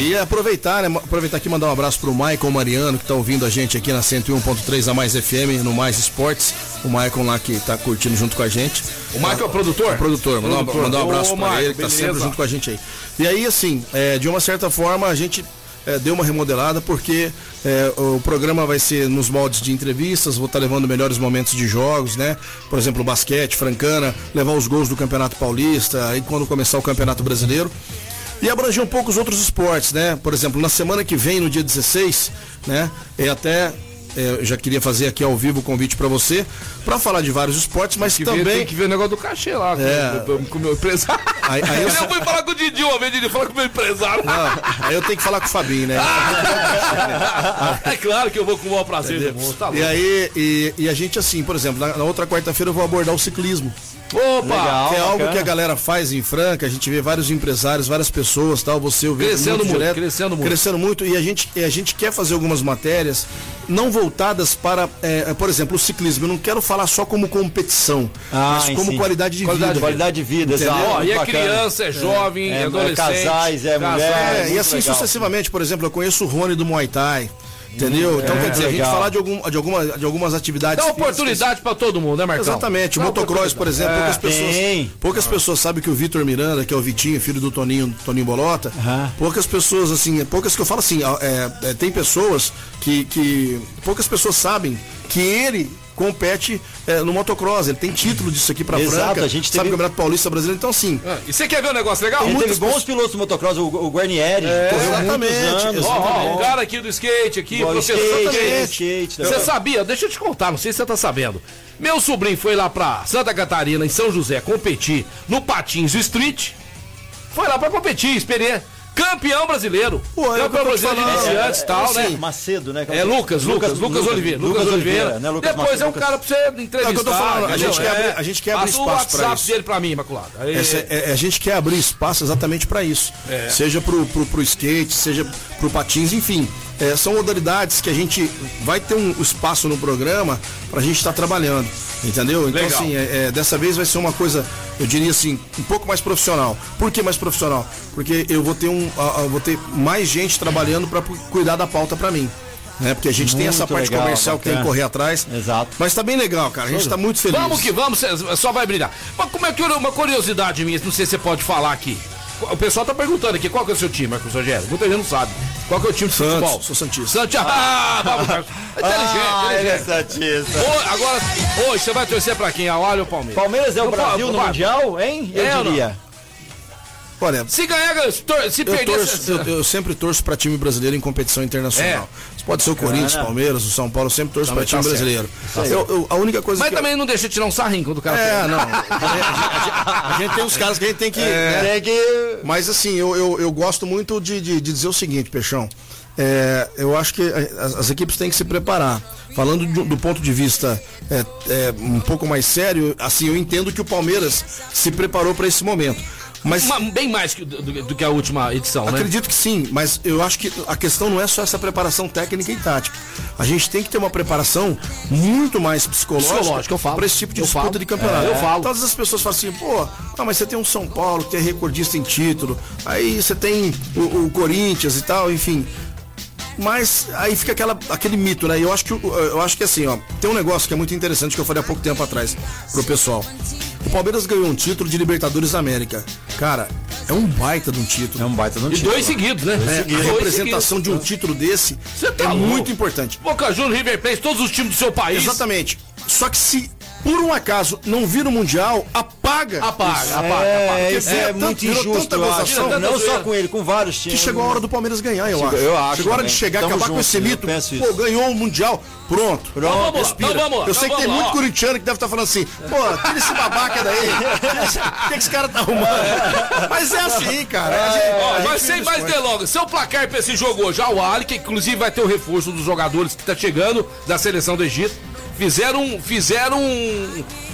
e aproveitar, né? Aproveitar aqui e mandar um abraço pro Maicon Mariano, que tá ouvindo a gente aqui na 101.3 a Mais FM, no Mais Esportes. O Maicon lá que tá curtindo junto com a gente. O Michael é o produtor? Produtor, mandar um, Produtor. mandar um abraço Ô, pra Maicon, ele, que tá sempre junto com a gente aí. E aí, assim, é, de uma certa forma, a gente é, deu uma remodelada, porque é, o programa vai ser nos moldes de entrevistas, vou estar levando melhores momentos de jogos, né? Por exemplo, basquete, francana, levar os gols do Campeonato Paulista, aí quando começar o Campeonato Brasileiro. E abranger um pouco os outros esportes, né? Por exemplo, na semana que vem, no dia 16, né? É até. é, eu já queria fazer aqui ao vivo o convite para você, para falar de vários esportes, mas Que ver- também. tem que ver o negócio do cachê lá, É. com, com o meu empresário. Aí- aí eu- *laughs* eu fui falar com o Didi uma vez, Didi fala com o meu empresário. Não, aí eu tenho que falar com o Fabinho, né? *laughs* é claro que eu vou com o maior prazer tá E aí, e, e a gente assim, por exemplo, na, na outra quarta-feira eu vou abordar o ciclismo. Opa! Legal. que é algo bacana. que a galera faz em Franca, a gente vê vários empresários, várias pessoas, tal, você eu vejo Crescendo muito, direto, crescendo muito. Crescendo muito e a gente, e a gente quer fazer algumas matérias não voltadas para, é, por exemplo, o ciclismo. Eu não quero falar só como competição, Ah, mas como sim. qualidade de Qualidade, vida. qualidade de vida, exato. Ó, e é Bacana. criança, é jovem, é, É, é adolescente. casais, é mulher. É, e assim legal. sucessivamente, por exemplo, eu conheço o Rony do Muay Thai. Entendeu? Então, é, quer dizer, a gente legal. falar de, algum, de, alguma, de algumas atividades. Dá oportunidade pra todo mundo, né, Marcão? Exatamente, o motocross, por exemplo, poucas pessoas, tem. poucas pessoas sabem que o Vitor Miranda, que é o Vitinho, filho do Toninho, Toninho Bolota, Aham. poucas pessoas, assim, poucas que eu falo assim, é, é, tem pessoas que, que. Poucas pessoas sabem que ele compete é, no motocross, ele tem título disso aqui pra Exato, Franca, a gente sabe teve- o Campeonato Paulista Brasileiro, então assim. Ah, E você quer ver um negócio legal? Ele teve bons pilotos de motocross, o, o Guarnieri, correu exatamente. Ó, ó, muito o cara aqui do skate, aqui, professor skate, também. skate, Você sabia? Deixa eu te contar, não sei se você tá sabendo. Meu sobrinho foi lá pra Santa Catarina, em São José, competir no Patins Street. Foi lá pra competir, experiência. Campeão brasileiro. É o eu Campeão brasileiro de falando. iniciantes e tal, É, né? assim, Macedo, né? É Lucas, Lucas, Lucas, Oliveira. Lucas, Oliveira. né? Lucas Depois é um Lucas- cara pra você entrevistar. É o que eu tô falando, a gente quer abrir- a gente quer abrir Passa o espaço pra WhatsApp isso. dele pra mim, Imaculado. Aí- Essa- é- a gente quer abrir espaço exatamente para isso. É. Seja pro, pro, pro skate, seja pro patins, enfim. É, são modalidades que a gente vai ter um espaço no programa pra gente estar trabalhando. Entendeu? Então, Legal. assim, é, é, dessa vez vai ser uma coisa, eu diria assim, um pouco mais profissional. Por que mais profissional? Porque eu vou ter um. a- a- vou ter mais gente trabalhando pra cuidar da pauta pra mim. Né? Porque a gente tem Muito essa parte legal, comercial que tem que bacana. correr atrás. Exato. Mas tá bem legal, cara. A gente tá muito feliz. Vamos que vamos, só vai brilhar. Mas como é que uma curiosidade minha, não sei se você pode falar aqui. O pessoal tá perguntando aqui, qual que é o seu time, Marcos Rogério? Muita gente não sabe. Qual que é o time de Santos, futebol? sou Santista. Santos. Ah, vamos, Marcos. *laughs* Inteligente, Ah, ele é inteligente. santista. Ô, agora, hoje você vai torcer pra quem? Ao Alho ou Palmeiras? Palmeiras é o Brasil no Mundial, hein? Eu É não? diria. Olha, Se ganhar, se eu, perder... torço, cê- eu, eu sempre torço pra time brasileiro em competição internacional. Isso pode ser o Corinthians, o Palmeiras, o São Paulo, eu sempre torço Também pra time tá brasileiro. Eu- eu- a única coisa Mas que eu- também não deixa de tirar um sarrinho quando o cara... É, perde. não. *laughs* A gente, a tem uns caras que a gente tem que. né? Tem que. Mas assim, eu, eu, eu gosto muito de, de, de dizer o seguinte, Peixão. É, eu acho que as, as equipes têm que se preparar. Falando do, do ponto de vista é, é, um pouco mais sério, assim, eu entendo que o Palmeiras se preparou para esse momento. Mas Ma- Bem mais que, do, do- que a última edição, né? Acredito que sim, mas eu acho que a questão não é só essa preparação técnica e tática. A gente tem que ter uma preparação muito mais psicológica, Psicológica, para esse tipo de disputa falo. de campeonato. É, eu falo. Todas as pessoas falam assim, pô, ah, mas você tem um São Paulo que é recordista em título, aí você tem o, o Corinthians e tal, enfim. Mas aí fica aquela, aquele mito, né? Eu acho que eu acho que assim, ó, tem um negócio que é muito interessante que eu falei há pouco tempo atrás pro pessoal. O Palmeiras ganhou um título de Libertadores da América. Cara, é um baita de um título. É um baita no E título. dois seguidos, né? É, Dois a representação seguidos. de um título desse tá é louco. muito importante. Boca Juniors, River Plate, todos os times do seu país. Exatamente. Só que se por um acaso não vira o Mundial, apaga. Apaga, isso. apaga, É, apaga. é tanto- muito injusto, tanta eu acho. gozação, tanta Não só com ele, com vários Que times. chegou a hora do Palmeiras ganhar, eu Chegou- acho. eu acho Chegou a hora também. de chegar, Tamo acabar com junto, esse eu mito. Pô, isso. ganhou o Mundial. Pronto. Então vamos então vamos eu então sei que tem vamos lá, muito ó. corintiano que deve estar falando assim, pô, tira esse babaca daí. *laughs* O que, que esse cara tá arrumando? Mas é assim, cara. Gente- Ó, mas vive sem mais delongas, seu placar pra esse jogo hoje, o Ali, que inclusive vai ter o reforço dos jogadores que tá chegando da seleção do Egito, fizeram, fizeram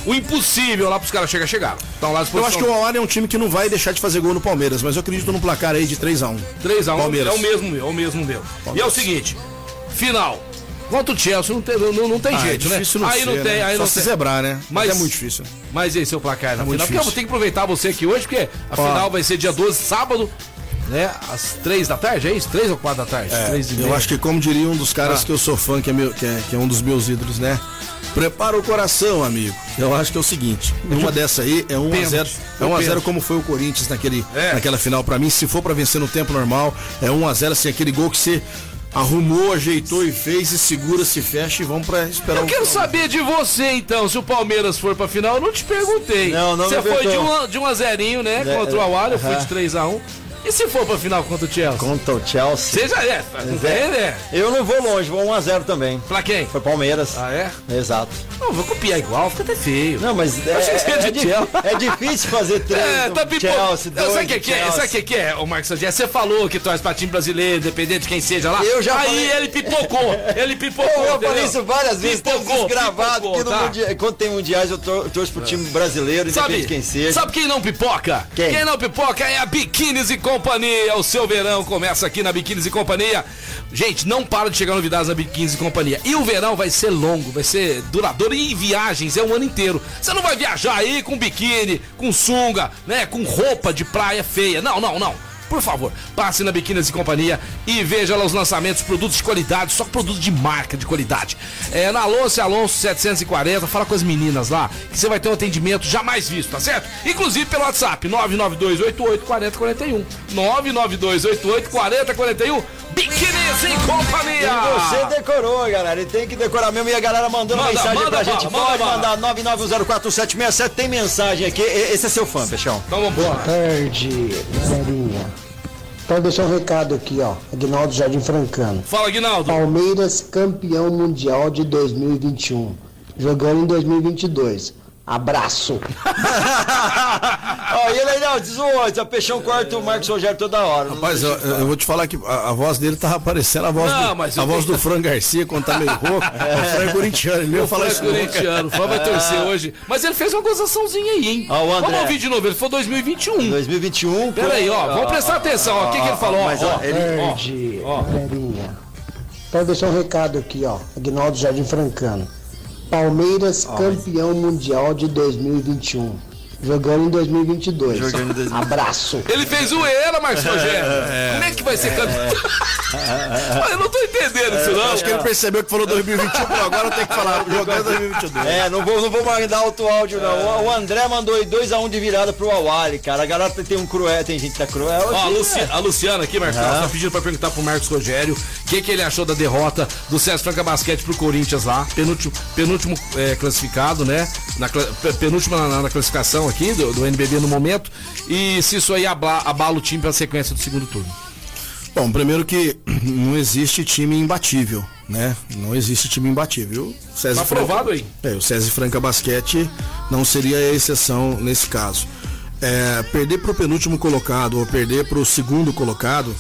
o impossível lá pros caras chegar, chegaram. Estão lá Eu acho que o Awar é um time que não vai deixar de fazer gol no Palmeiras, mas eu acredito num placar aí de 3x1. 3x1 Palmeiras. é o mesmo meu, é o mesmo meu. E é o seguinte, final. Contra o Chelsea não tem, não, não tem Ah, é jeito, né? difícil não aí ser, não tem, né? aí Só não se tem. zebrar, né? Mas- Mas é muito difícil. Mas e aí, seu placar na muito final? Porque eu vou ter que aproveitar você aqui hoje, porque a Ó. final vai ser dia 12, sábado, né? Às 3 da tarde, é isso? 3 ou 4 da tarde? Três e Eu acho que, como diria um dos caras Ah. que eu sou fã, que é, meu- que é- que é um dos meus ídolos, né? Prepara o coração, amigo. Eu acho que é o seguinte, numa dessa aí é 1 a 0 É 1 a 0 como foi o Corinthians naquele, É. naquela final pra mim. Se for pra vencer no tempo normal, é 1 a 0 assim, aquele gol que você arrumou, ajeitou e fez e segura, se fecha e vamos pra esperar Eu o quero saber de você, então, se o Palmeiras for pra final, eu não te perguntei. Não, não Você foi de um, de um a zerinho, né? É, contra o Awali, eu fui aham. de 3x1. E se for pra final contra o Chelsea? Contra o Chelsea. Já é, não tem, né? Eu não vou longe, vou 1x0 também. Pra quem? Foi Palmeiras. Ah, é? Exato. Não, vou copiar igual, fica até feio. Não, mas é, é, de di- Chelsea. é difícil fazer *laughs* três. É, tá pipo... Chelsea, dois sabe o que, é? Sabe o que, que é, ô Marcos Sandier? Você falou que torce pra time brasileiro, independente de quem seja lá. Eu já Aí falei- ele pipocou. Ele pipocou. Eu falei isso várias vezes, Pipocou, gravado pipocou, tá? mundial, quando tem mundiais eu tor- eu torço pro time brasileiro, Sabe, independente de quem seja. sabe quem não pipoca? Quem? não pipoca é a Biquínis e Companhia. O seu verão começa aqui na Biquínis e Companhia. Gente, não para de chegar novidades na Biquínis e Companhia. E o verão vai ser longo, vai ser duradouro. E viagens é o ano inteiro. Você não vai viajar aí com biquíni, com sunga, né? Com roupa de praia feia. Não, não, não. Por favor, passe na Biquínis e Companhia e veja lá os lançamentos, produtos de qualidade, só produtos de marca de qualidade. É na Alonso e Alonso 740, fala com as meninas lá, que você vai ter um atendimento jamais visto, tá certo? Inclusive pelo WhatsApp, 992884041. 992884041. Biquínis e Companhia! E você decorou, galera. E tem que decorar mesmo. E a galera mandando Manda, mensagem manda pra gente. manda Pode bala. mandar 991041767. Tem mensagem aqui. E- Esse é seu fã, Peixão. Então vamos embora. tarde, galerinha. Então deixar um recado aqui, ó. Aguinaldo Jardim Francano. Fala, Guinaldo. Palmeiras campeão mundial de 2021. Jogando em 2022. Abraço. Ó, e ele aí, não, 18. O Peixão corta o Marcos Rogério toda hora. Rapaz, eu, eu vou te falar que a, a voz dele tava parecendo a voz, Não, do, mas a voz tenho- do Fran Garcia quando tá meio rouco. *laughs* O Fran é corintiano, ele falar Fala isso. corintiano, o fã vai torcer hoje. Mas ele fez uma gozaçãozinha aí, hein? Ó, o André. Vamos ouvir de novo, ele foi 2021. 2021. Pera aí, ó, vamos prestar atenção, ó. O que, que ele falou? Ó, Mas, ó, ó, ele- Tarde, ó. galerinha. Quero deixar um recado aqui, ó. Aguinaldo Jardim Francano. Palmeiras campeão mundial de 2021. Jogando em 2022. Jogando em 2022. Abraço. Ele fez o era, Marcos Rogério. Como é que vai ser campeão? *laughs* Eu não tô entendendo isso, não. Acho que ele percebeu que falou 2021, pô, agora eu tenho que falar jogando 2022. É, não vou, não vou mandar alto áudio, não. O, André mandou 2x1 de virada pro Awali, cara. A galera tem um cruel, tem gente que tá cruel. Ó, a, Luci- né? a Luciana aqui, Marcos, Ah. tá pedindo pra perguntar pro Marcos Rogério o que, que ele achou da derrota do César Franca Basquete pro Corinthians lá, penúltimo, penúltimo é, classificado, né? Na, penúltima na, na classificação aqui do, do NBB no momento. E se isso aí abla- abala o time pra sequência do segundo turno. Bom, primeiro que *clears throat* não existe time imbatível, né? Não existe time imbatível. O César Tá aprovado aí. É, o César Franca Basquete não seria a exceção nesse caso. É, perder para o penúltimo colocado ou perder para o segundo colocado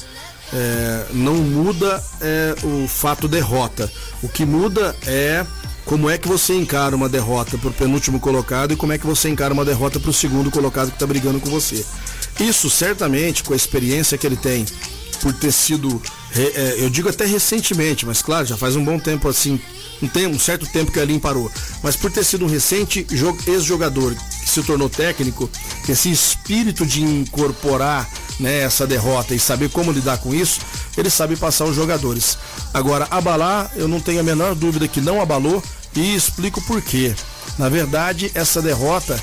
é, não muda é, o fato derrota. O que muda é como é que você encara uma derrota para o penúltimo colocado e como é que você encara uma derrota para o segundo colocado que está brigando com você. Isso certamente, com a experiência que ele tem, por ter sido, é, eu digo até recentemente, mas claro, já faz um bom tempo assim, um, tempo, um certo tempo que a parou, mas por ter sido um recente jo- ex-jogador que se tornou técnico, esse espírito de incorporar né, essa derrota e saber como lidar com isso, ele sabe passar os jogadores. Agora, abalar, eu não tenho a menor dúvida que não abalou e explico por quê. Na verdade, essa derrota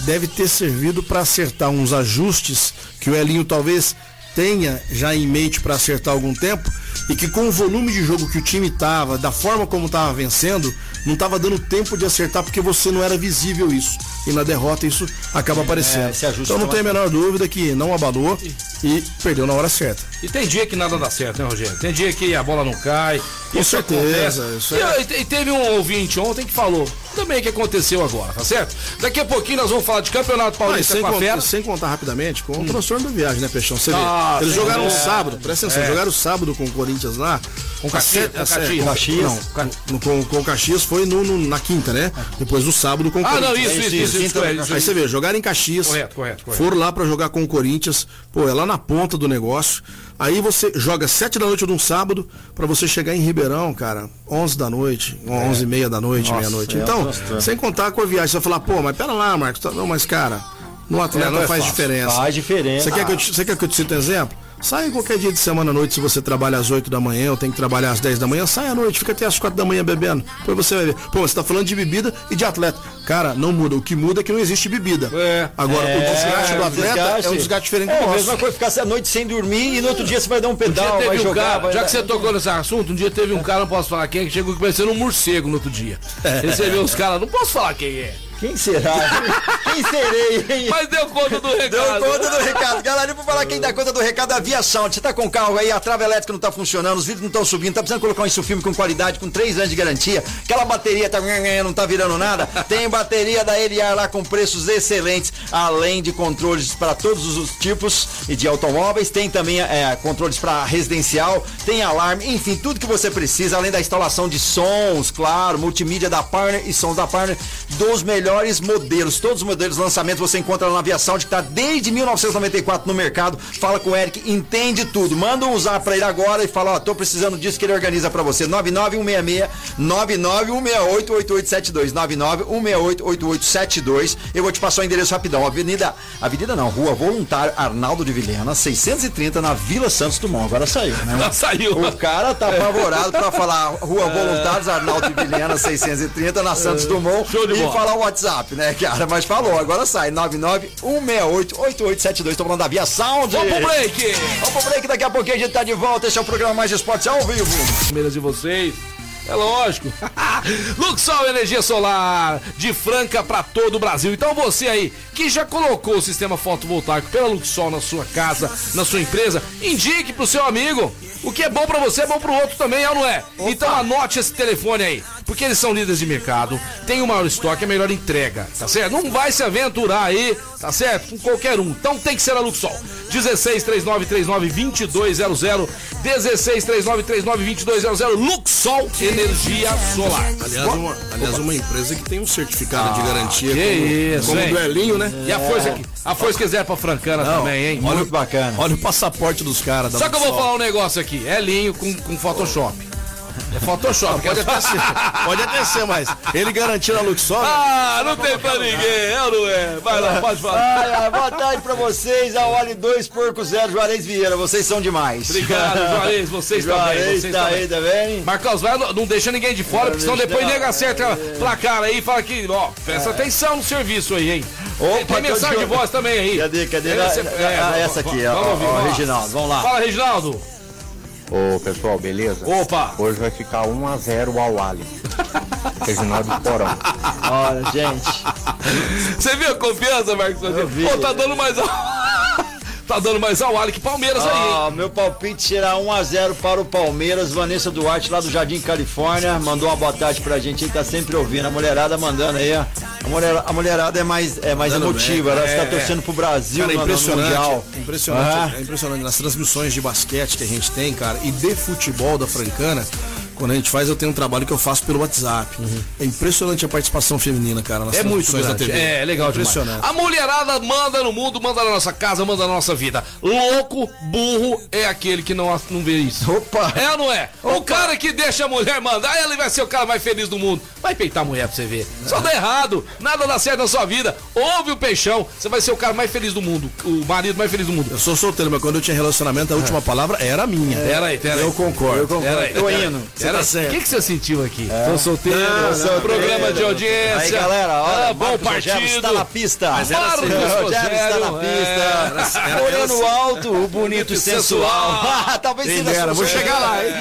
deve ter servido para acertar uns ajustes que o Elinho talvez tenha já em mente para acertar algum tempo e que com o volume de jogo que o time tava, da forma como tava vencendo, não tava dando tempo de acertar porque você não era visível isso. E na derrota isso acaba aparecendo. esse ajuste então não tem a menor dúvida que não abalou e perdeu na hora certa. E tem dia que nada dá certo, né, Rogério? Tem dia que a bola não cai. Com isso certeza, acontece. isso E, é- e e teve um ouvinte ontem que falou também que aconteceu agora, tá certo? Daqui a pouquinho nós vamos falar de Campeonato Paulista sem, com a Fera. sem contar rapidamente com o transtorno da viagem, né, Peixão? Você Ah, vê. Eles jogaram dúvida. sábado, presta atenção, É. jogaram sábado com o Corinthians lá. Com A Caxias, com Caxias. com-. Não, no- com, com o Caxias foi no, no- na quinta, né? Depois do sábado com o Ah, Corinthians. não, isso, isso, isso, isso, Quinta- isso, Aí isso. você vê, jogaram em Caxias. Correto, correto, correto. Foram lá pra jogar com o Corinthians. Pô, é lá na ponta do negócio. Aí você joga sete da noite de um sábado pra você chegar em Ribeirão, cara, 11 da noite, 11 e meia da noite, meia-noite. é Então, transtorno. sem contar com a viagem, você vai falar, pô, mas pera lá, Marcos. tá- Não, mas cara, no atleta É, não é faz fácil. diferença. Faz diferença. Você quer, que eu te, você quer que eu te cite um exemplo? Sai qualquer dia de semana à noite, se você trabalha às 8 da manhã ou tem que trabalhar às 10 da manhã, sai à noite, fica até às 4 da manhã bebendo. Depois você vai ver. Pô, você tá falando de bebida e de atleta. Cara, não muda. O que muda é que não existe bebida. É. Agora, o desgaste do atleta é um desgaste diferente É do a nosso. mesma coisa, ficar a noite sem dormir e no outro dia você vai dar um Um dia pedal, vai teve um jogar. cara, vai já dar- que você tocou nesse assunto, um dia teve um cara, não posso falar quem, que chegou parecendo um morcego no outro dia. Recebeu os caras, não posso falar quem é. Quem será? *laughs* quem serei, hein? Mas deu conta do Deu recado. conta do recado. Galera, vou falar quem dá conta do recado é a aviação. Você tá com o carro aí, a trava elétrica não tá funcionando, os vidros não estão subindo, tá precisando colocar um insufilme com qualidade, com 3 anos de garantia. Aquela bateria tá não tá virando nada. Tem bateria da Eliar lá com preços excelentes, além de controles para todos os tipos e de automóveis. Tem também é, controles para residencial, tem alarme, enfim, tudo que você precisa, além da instalação de sons, claro, multimídia da Partner e sons da Partner dos melhores modelos. Todos os modelos lançamentos você encontra lá na Aviação, que está desde 1994 no mercado. Fala com o Eric, entende tudo. Manda um usar para ele agora e fala, ó, tô precisando disso que ele organiza para você. 99166 99168 8872 99168 8872. Eu vou te passar o endereço rapidão. Avenida, Avenida não, Rua Voluntário Arnaldo de Vilhena, 630 na Vila Santos Dumont. Agora saiu, né? Saiu. O cara tá apavorado pra falar Rua *laughs* Voluntários, Arnaldo de Vilhena, 630, na Santos Dumont. Show de e bola. falar o WhatsApp, né, cara? Mas falou, agora sai. 991688872. Tô falando da Via Sound. Vamos pro break. Vamos pro break, daqui a pouquinho a gente tá de volta. Esse é o programa Mais Esportes ao vivo. Primeiras de vocês. É lógico. *laughs* Luxol Energia Solar, de Franca para todo o Brasil. Então você aí que já colocou o sistema fotovoltaico pela Luxol na sua casa, na sua empresa, indique pro seu amigo. O que é bom para você é bom pro outro também, é ou não é? Então anote esse telefone aí, porque eles são líderes de mercado, tem o maior estoque, a melhor entrega, tá certo? Não vai se aventurar aí, tá certo? Com qualquer um. Então tem que ser a Luxol. 16 39 39 2200 16 39 39 2200 Luxol Energia Solar. Aliás, uma, aliás, uma empresa que tem um certificado de garantia Ah, que como, isso, como hein? duelinho, né? E a força que a força quiser pra Francana também, hein? olha, Muito bacana. Olha o passaporte dos caras. da Só que eu vou Luxol. falar um negócio aqui, é linho com, com Photoshop. É Photoshop. Pode até ser, pode até ser, mas ele garantiu a Luxor. Ah, não tem pra ninguém, é ou não é? Vai lá, pode falar. Ai, boa tarde pra vocês, a Oli 2 Porco Zero, Juarez Vieira, vocês são demais. Obrigado, Juarez, vocês também. Juarez Vocês tá também. aí também. Marcos, vai, não deixa ninguém de fora, porque senão depois nega acerta placar aí e fala que, ó, presta atenção no serviço aí, hein? Opa, tem, mensagem de voz também aí. Cadê, cadê? Essa, Ah, é, ah, essa aqui, ó, vamos ó, ouvir, ó. Reginaldo, vamos lá. Fala, Reginaldo. Ô pessoal, beleza? Opa! Hoje vai ficar 1x0 ao Ali. *laughs* Reginaldo Porão. Olha, gente. Você viu a confiança, Marcos? vi. Pô, tá dando mais ao... tá dando mais ao que Palmeiras aí, hein? Ah, meu palpite será 1x0 para o Palmeiras. Vanessa Duarte, lá do Jardim Califórnia, mandou uma boa tarde pra gente. Ele tá sempre ouvindo. A mulherada mandando aí. ó. A, mulher, a mulherada é mais, é mais emotiva. bem. Ela está É, torcendo pro Brasil Cara, é impressionante. Mundial. Impressionante. Ah. É impressionante. Nas transmissões de basquete que a gente tem, cara, e de futebol da Francana, quando a gente faz, eu tenho um trabalho que eu faço pelo WhatsApp. É impressionante a participação feminina, cara, nas É muito transmissões da grande. TV. É, legal demais. Impressionante. A mulherada manda no mundo, manda na nossa casa, manda na nossa vida. Louco, burro é aquele que não, não vê isso. Opa! É ou não é? O cara que deixa a mulher mandar, ele vai ser o cara mais feliz do mundo. Vai peitar a mulher pra você ver. Só dá errado. Nada dá certo na sua vida. Ouve o peixão, você vai ser o cara mais feliz do mundo. O marido mais feliz do mundo. Eu sou solteiro, mas quando eu tinha relacionamento, a última palavra era minha. Pera aí, pera aí. Eu concordo. Eu concordo. Pera aí, Tô indo. Você tá aí. certo. O que, que você sentiu aqui? Tô solteiro, Não, solteiro. programa de audiência. Aí, galera, olha, ah, bom partido. está na pista. Mas era Marcos assim, Rogério está na Rogério, pista. é, era- Olhando era assim. alto, o bonito e sensual. *laughs* Talvez seja vou chegar lá, hein?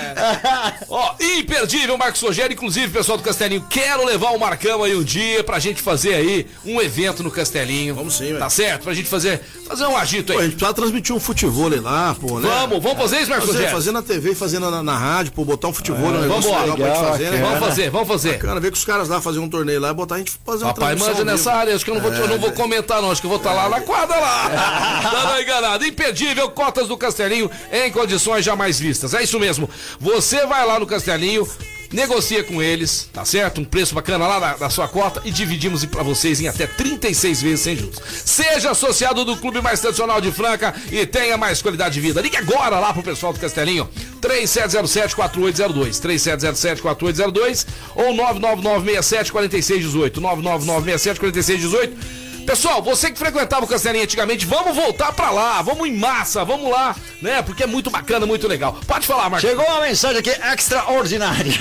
*laughs* Ó, imperdível Marcos Rogério, inclusive, pessoal do Castelinho, quero levar o Marcão aí um dia pra gente fazer aí um evento no Castelinho. Vamos sim, velho. Tá certo? Pra gente fazer, fazer um agito Pô, a aí. gente precisava transmitir um futebol lá, pô, né? Vamos, vamos fazer isso, Marcos Fazer, Rogério? fazer na TV, fazer na, na rádio, pô, botar um futebol, um negócio vamos lá. legal pra gente fazer, né? Vamos fazer, vamos fazer. Bacana, ver que os caras lá faziam um torneio lá e botar a gente fazer uma Papai manja nessa área, acho que eu não vou, eu não vou comentar não, acho que eu vou estar lá na quadra lá. *laughs* Dando enganado. Imperdível, cotas do Castelinho em condições jamais vistas. É isso mesmo. Você vai lá no Castelinho, negocia com eles, tá certo? Um preço bacana lá da, da sua cota e dividimos pra vocês em até 36 vezes sem juros. Seja associado do clube mais tradicional de Franca e tenha mais qualidade de vida. Ligue agora lá pro pessoal do Castelinho. 3707-4802. 3707-4802 ou 99967-4618. 99967-4618. Pessoal, você que frequentava o Castelinho antigamente, vamos voltar pra lá, vamos em massa, vamos lá, né? Porque é muito bacana, muito legal. Pode falar, Marcos. Chegou uma mensagem aqui extraordinária.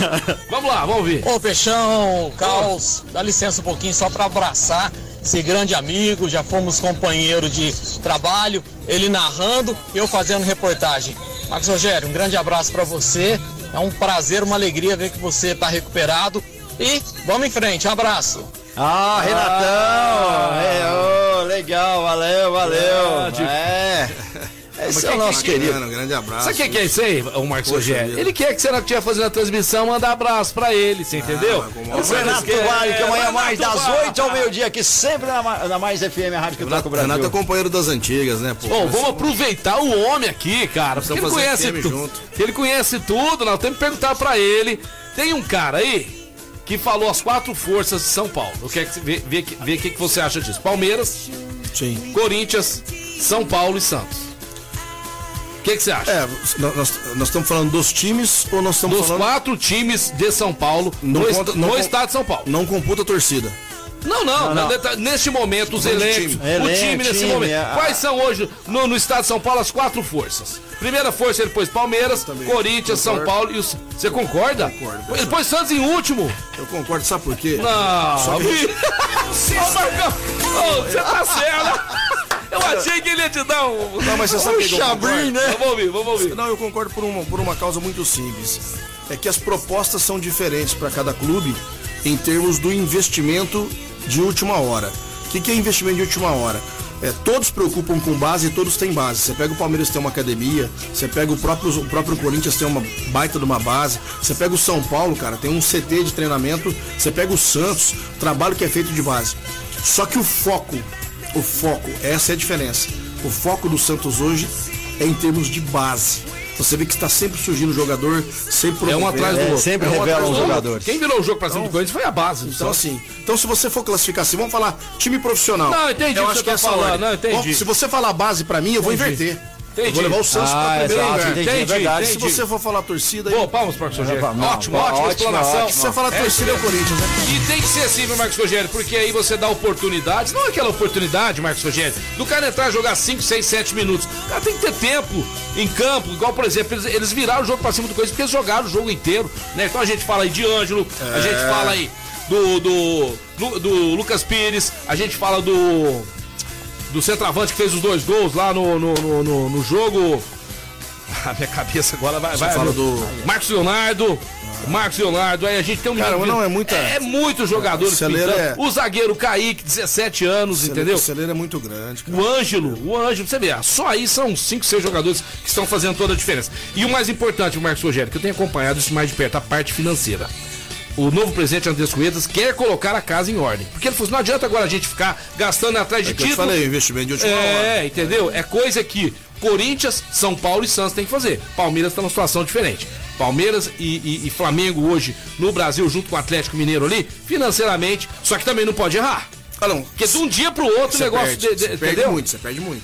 Vamos lá, vamos ver. Ô Peixão, Caos, dá licença um pouquinho só para abraçar esse grande amigo, já fomos companheiro de trabalho, ele narrando, eu fazendo reportagem. Marcos Rogério, um grande abraço para você, é um prazer, uma alegria ver que você está recuperado e vamos em frente, um abraço. Ah, Renatão! É, ô, legal, valeu, valeu. Grande. É. Esse é o nosso que- querido. Um grande abraço. Sabe o que, que é isso aí, o Marcos Rogério? Ele quer que você não estiver fazendo a transmissão, manda abraço pra ele, você entendeu? mas como- O Renato Vale, que amanhã mais das Renato 8 ao meio-dia aqui, sempre na, na Mais FM, a rádio que toca o Renato, Brasil. Renato é companheiro das antigas, né, pô? Bom, vamos aproveitar o homem aqui, cara, porque ele conhece tudo. Ele conhece tudo, nós temos que perguntar pra ele. Tem um cara aí que falou as quatro forças de São Paulo. Eu quero vê o que, que você acha disso. Palmeiras, Sim. Corinthians, São Paulo e Santos. O que, que você acha? É, nós, nós- estamos falando dos times ou nós estamos Dos falando... quatro times de São Paulo, Não no, conta- não no estado de São Paulo. Não computa a torcida. Não, não, Não, não. neste momento, os elencos, time. o Elenco, time nesse time, momento. a- Quais são hoje no, no estado de São Paulo as quatro forças? Primeira força ele pôs Palmeiras, Corinthians, São. Paulo e os. Você concorda? Concordo. Ele pôs Santos em último. Eu concordo, sabe por quê? Não, Só *laughs* vi- Ô, Marcão, você tá certo. Eu achei que ele ia te dar um. Não, mas você sabe um que chabrim, né? Vamos ouvir, vamos ouvir. Não, eu concordo por uma, por uma causa muito simples. É que as propostas são diferentes para cada clube em termos do investimento de última hora. O que, que é investimento de última hora? É, todos preocupam com base e todos têm base. Você pega o Palmeiras tem uma academia, você pega o próprio, o próprio Corinthians tem uma baita de uma base, você pega o São Paulo, cara, tem um CT de treinamento, você pega o Santos, trabalho que é feito de base. Só que o foco, o foco, essa é a diferença. O foco do Santos hoje é em termos de base. Você vê que está sempre surgindo jogador, sempre É um atrás do É, outro. sempre É um revela atrás um do outro. jogador. Quem virou o jogo pra cima do Corinthians foi a base. Então assim, então se você for classificar assim, vamos falar time profissional. Não, entendi o Eu que acho você que essa falando, ordem. não, entendi. Bom, Se você falar base pra mim, eu vou Entendi. inverter. Eu vou levar o Santos Ah, pra primeiro exato, lugar. entendi, é verdade. Se você for falar torcida... Pô, palmas, Marcos Rogério. Não, ótimo, não, ótima explanação. Se você falar torcida, é o Corinthians, né? E tem que ser assim, meu Marcos Rogério, porque aí você dá oportunidades, não é aquela oportunidade, Marcos Rogério, do cara entrar e jogar 5, 6, 7 minutos. O cara tem que ter tempo em campo, igual, por exemplo, eles, eles viraram o jogo pra cima do Corinthians porque eles jogaram o jogo inteiro, né? Então a gente fala aí de Ângelo, a É. gente fala aí do, do, do Lucas Pires, a gente fala do. Do centroavante que fez os dois gols lá no, no, no, no- no jogo. *laughs* A minha cabeça agora vai. Você vai fala do- Marcos Leonardo. Marcos Leonardo, aí a gente tem um Cara, não, é muita- É muito jogador. O celeiro é- O zagueiro Kaique, 17 anos, entendeu? O celeiro é muito grande, cara. O Ângelo, o Ângelo, você vê, só aí são 5, 6 jogadores que estão fazendo toda a diferença. E o mais importante, o Marcos Rogério, que eu tenho acompanhado isso mais de perto, a parte financeira. O novo presidente Andrés Coetas quer colocar a casa em ordem. Porque ele falou assim, não adianta agora a gente ficar gastando atrás de É que eu título. falei, investimento de última hora. É, entendeu? É coisa que Corinthians, São Paulo e Santos tem que fazer. Palmeiras está numa situação diferente. Palmeiras e, e- e Flamengo hoje no Brasil, junto com o Atlético Mineiro ali, financeiramente, só que também não pode errar. Ah, não. Porque de um dia pro outro o negócio. perde, de- de- você perde muito, você perde muito.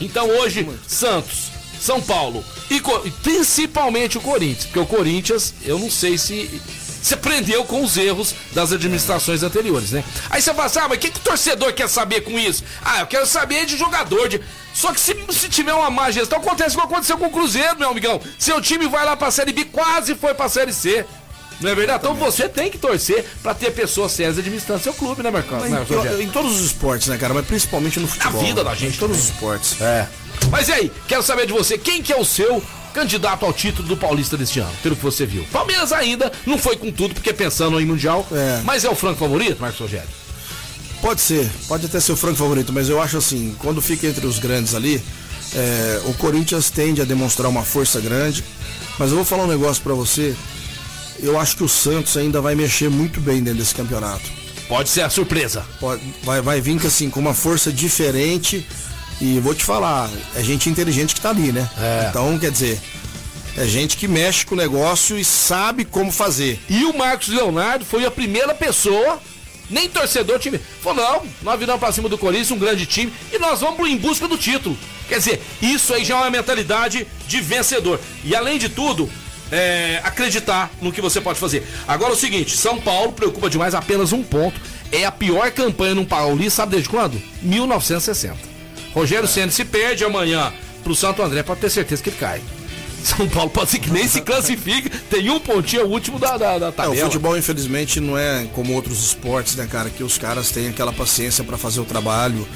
Então hoje, Santos, São Paulo e, e principalmente o Corinthians, porque o Corinthians, eu não sei se se aprendeu com os erros das administrações anteriores, né? Aí você fala assim, ah, mas o que, que o torcedor quer saber com isso? Ah, eu quero saber de jogador, de... Só que se, se tiver uma má gestão, acontece o que aconteceu com o Cruzeiro, meu amigão. Seu time vai lá pra Série B, quase foi pra Série C. Não é verdade? Então você tem que torcer pra ter pessoas sérias administrando seu clube, né, Marcão? Em, em todos os esportes, né, cara? Mas principalmente no futebol. vida né? da gente Em todos os esportes. É. Mas e aí, quero saber de você, quem que é o seu candidato ao título do Paulista deste ano, pelo que você viu? Palmeiras ainda não foi com tudo, porque pensando em Mundial, É. mas é o franco favorito, Marcos Rogério? Pode ser, pode até ser o franco favorito, mas eu acho assim, quando fica entre os grandes ali, é, o Corinthians tende a demonstrar uma força grande, mas eu vou falar um negócio pra você, eu acho que o Santos ainda vai mexer muito bem dentro desse campeonato. Pode ser a surpresa. Pode- vai, vai vir assim, com uma força diferente e vou te falar, é gente inteligente que tá ali, né? É. Então, quer dizer, é gente que mexe com o negócio e sabe como fazer. E o Marcos Leonardo foi a primeira pessoa, nem torcedor time, falou: não, nós viramos pra cima do Corinthians, um grande time, e nós vamos em busca do título. Quer dizer, isso aí já é uma mentalidade de vencedor. E além de tudo, é, acreditar no que você pode fazer. Agora é o seguinte: São Paulo preocupa demais apenas um ponto. É a pior campanha no Paulista, sabe desde quando? 1960. Rogério Senna se perde amanhã pro Santo André, pode ter certeza que ele cai. *laughs* São Paulo pode ser que nem se classifique, tem um pontinho, é o último da, da, da É, o tabela. futebol, infelizmente, não é como outros esportes, né, cara? Que os caras têm aquela paciência pra fazer o trabalho,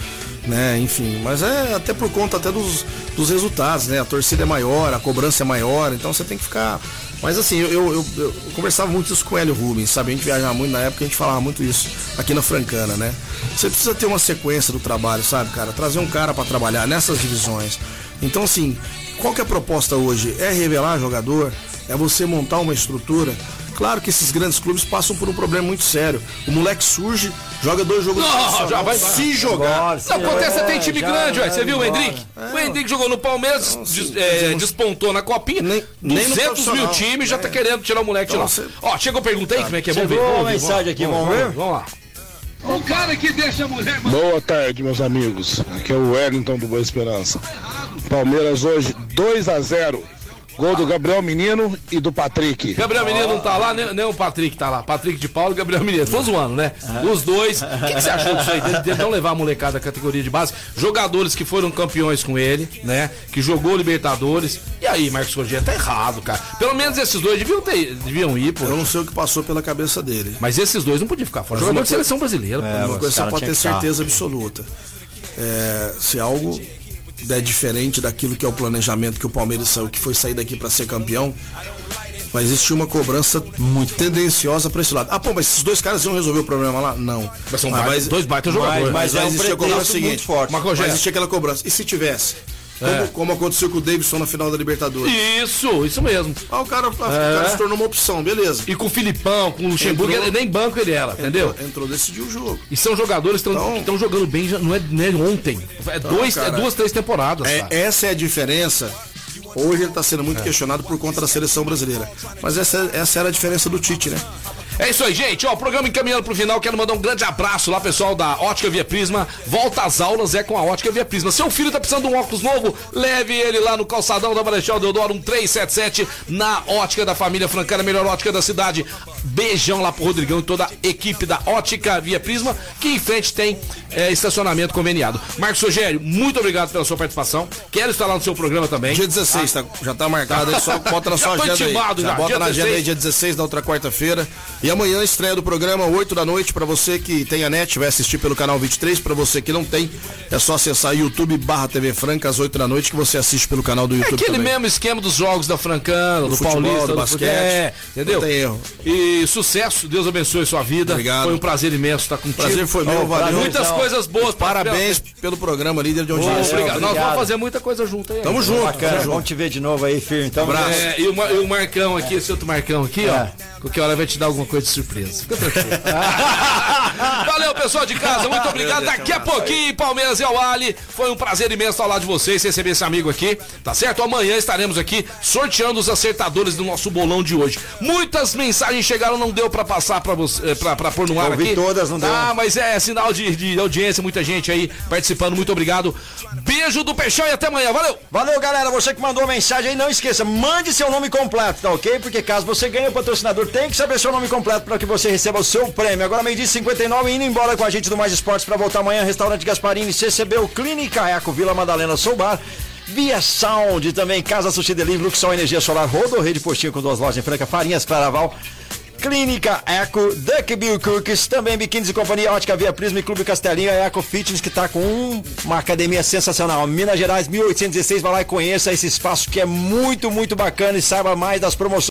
né? Enfim, mas é até por conta até dos, dos resultados, né? A torcida é maior, a cobrança é maior, então você tem que ficar. Mas assim, eu, eu, eu- conversava muito isso com o Hélio Rubens, sabe? A gente viajava muito na época, a gente falava muito isso aqui na Francana, né? Você precisa ter uma sequência do trabalho, sabe, cara? Trazer um cara pra trabalhar nessas divisões. Então, assim, qual que é a proposta hoje? É revelar jogador? É você montar uma estrutura? Claro que esses grandes clubes passam por um problema muito sério. O moleque surge, joga dois jogos Não, já vai se jogar. Não, acontece É, até em time já grande, ué. vai Você viu o embora. Hendrick? O Hendrick jogou no Palmeiras, des- é, despontou na copinha. nem- nem no 200 mil profissional. times já tá É. querendo tirar o moleque Então, de você- lá. Ó, chegou pergunta aí, como é que é? Vamos ver. Vamos uma ver, mensagem aqui, vamos ver? Vamos lá. O cara que deixa a mulher. Boa tarde, meus amigos. Aqui é o Wellington do Boa Esperança. Palmeiras hoje 2 a 0. Gol do Gabriel Menino e do Patrick. Gabriel Menino não tá lá, nem, nem o Patrick tá lá. Patrick de Paulo e Gabriel Menino. Tô zoando, né? Os dois. O que, que você achou disso aí? Dele, dele não levar a molecada da categoria de base. Jogadores que foram campeões com ele, né? Que jogou Libertadores. E aí, Marcos Rogério, tá errado, cara. Pelo menos esses dois deviam, ter, deviam ir, pô. Eu não sei o que passou pela cabeça dele. Mas esses dois não podiam ficar fora. Mas Jogador uma de seleção brasileira. É, uma os coisa você caras pode ter certeza absoluta. É, se algo der diferente daquilo que é o planejamento que o Palmeiras saiu, que foi sair daqui para ser campeão, vai existir uma cobrança muito tendenciosa para esse lado. Ah, pô, mas esses dois caras iam resolver o problema lá? Não. Mas são Mas baita- vai- dois baita jogadores. Mas, Mas vai é um existir a cobrança seguinte. muito forte. Mas vai existir aquela cobrança. E se tivesse? Como, É. como aconteceu com o Davidson na final da Libertadores. Isso, isso mesmo. Ah, o cara, o cara É. se tornou uma opção, beleza. E com o Filipão, com o Luxemburgo, Entrou- ele- nem banco ele era, entendeu? Entrou, decidiu o jogo. E são jogadores que Então- estão jogando bem, não é, não é ontem. É, dois, é cara, duas, três temporadas. É, essa é a diferença. Hoje ele está sendo muito questionado por conta da seleção brasileira. Mas essa, essa era a diferença do Tite, né? É isso aí, gente. Ó, o programa encaminhando pro final. Quero mandar um grande abraço lá, pessoal da Ótica Via Prisma. Volta às aulas é com a Ótica Via Prisma. Seu filho tá precisando de um óculos novo? Leve ele lá no calçadão da Marechal Deodoro 1377 na Ótica da Família Francana, melhor ótica da cidade. Beijão lá pro Rodrigão e toda a equipe da Ótica Via Prisma, que em frente tem é, estacionamento conveniado. Marcos Rogério, muito obrigado pela sua participação. Quero estar lá no seu programa também. Dia 16, tá, já tá marcado aí, só bota na *laughs* sua agenda aí. Já já, bota dia na agenda 16. aí, dia 16 da outra quarta-feira. E amanhã estreia do programa, 8 da noite, pra você que tem a net, vai assistir pelo canal 23, pra você que não tem, é só acessar YouTube barra TV Franca às 8 da noite que você assiste pelo canal do É YouTube aquele também. mesmo esquema dos jogos da Francana, do, futebol, Paulista, do do basquete. É, entendeu? Não tem erro. E sucesso, Deus abençoe sua vida. Obrigado. Foi um prazer imenso estar contigo. Prazer foi meu, valeu. Muitas coisas boas. pra- Parabéns pelo programa Líder de Audiência. obrigado. Nós vamos fazer muita coisa junto aí. Tamo junto. Bacana, Tamo junto. vamos te ver de novo aí, firme. Então, É, e, o, e o Marcão aqui, esse outro Marcão aqui, ó. Qualquer hora vai te dar alguma coisa de surpresa. Fica tranquilo. *laughs* Valeu, pessoal de casa. Muito obrigado. Daqui a pouquinho, Palmeiras e Ali. Foi um prazer imenso estar ao lado de vocês, receber esse amigo aqui. Tá certo? Amanhã estaremos aqui sorteando os acertadores do nosso bolão de hoje. Muitas mensagens chegaram, não deu pra passar pra, você, pra, pra pôr no ar Ouvi aqui. todas, não deu. Ah, mas é sinal de, de audiência, muita gente aí participando. Muito obrigado. Beijo do Peixão e até amanhã. Valeu! Valeu, galera. Você que mandou a mensagem aí, não esqueça, mande seu nome completo, tá ok? Porque caso você ganhe o patrocinador, tem que saber seu nome completo para que você receba o seu prêmio. Agora, meio-dia e 59, indo embora com a gente do Mais Esportes para voltar amanhã. Restaurante Gasparini, CCB, Clínica Eco, Vila Madalena, Soubar. Via Sound, também Casa Sushi Delivery, Luxol Energia Solar, Rodo, Rede Postinho com duas lojas em Franca, Farinhas, Claraval. Clínica Eco, Duck Bill Cookies, também Biquínis e Companhia Ótica Via Prisma e Clube Castelinho, a Eco Fitness que tá com um- uma academia sensacional. Minas Gerais 1816, vai lá e conheça esse espaço que é muito, muito bacana e saiba mais das promoções.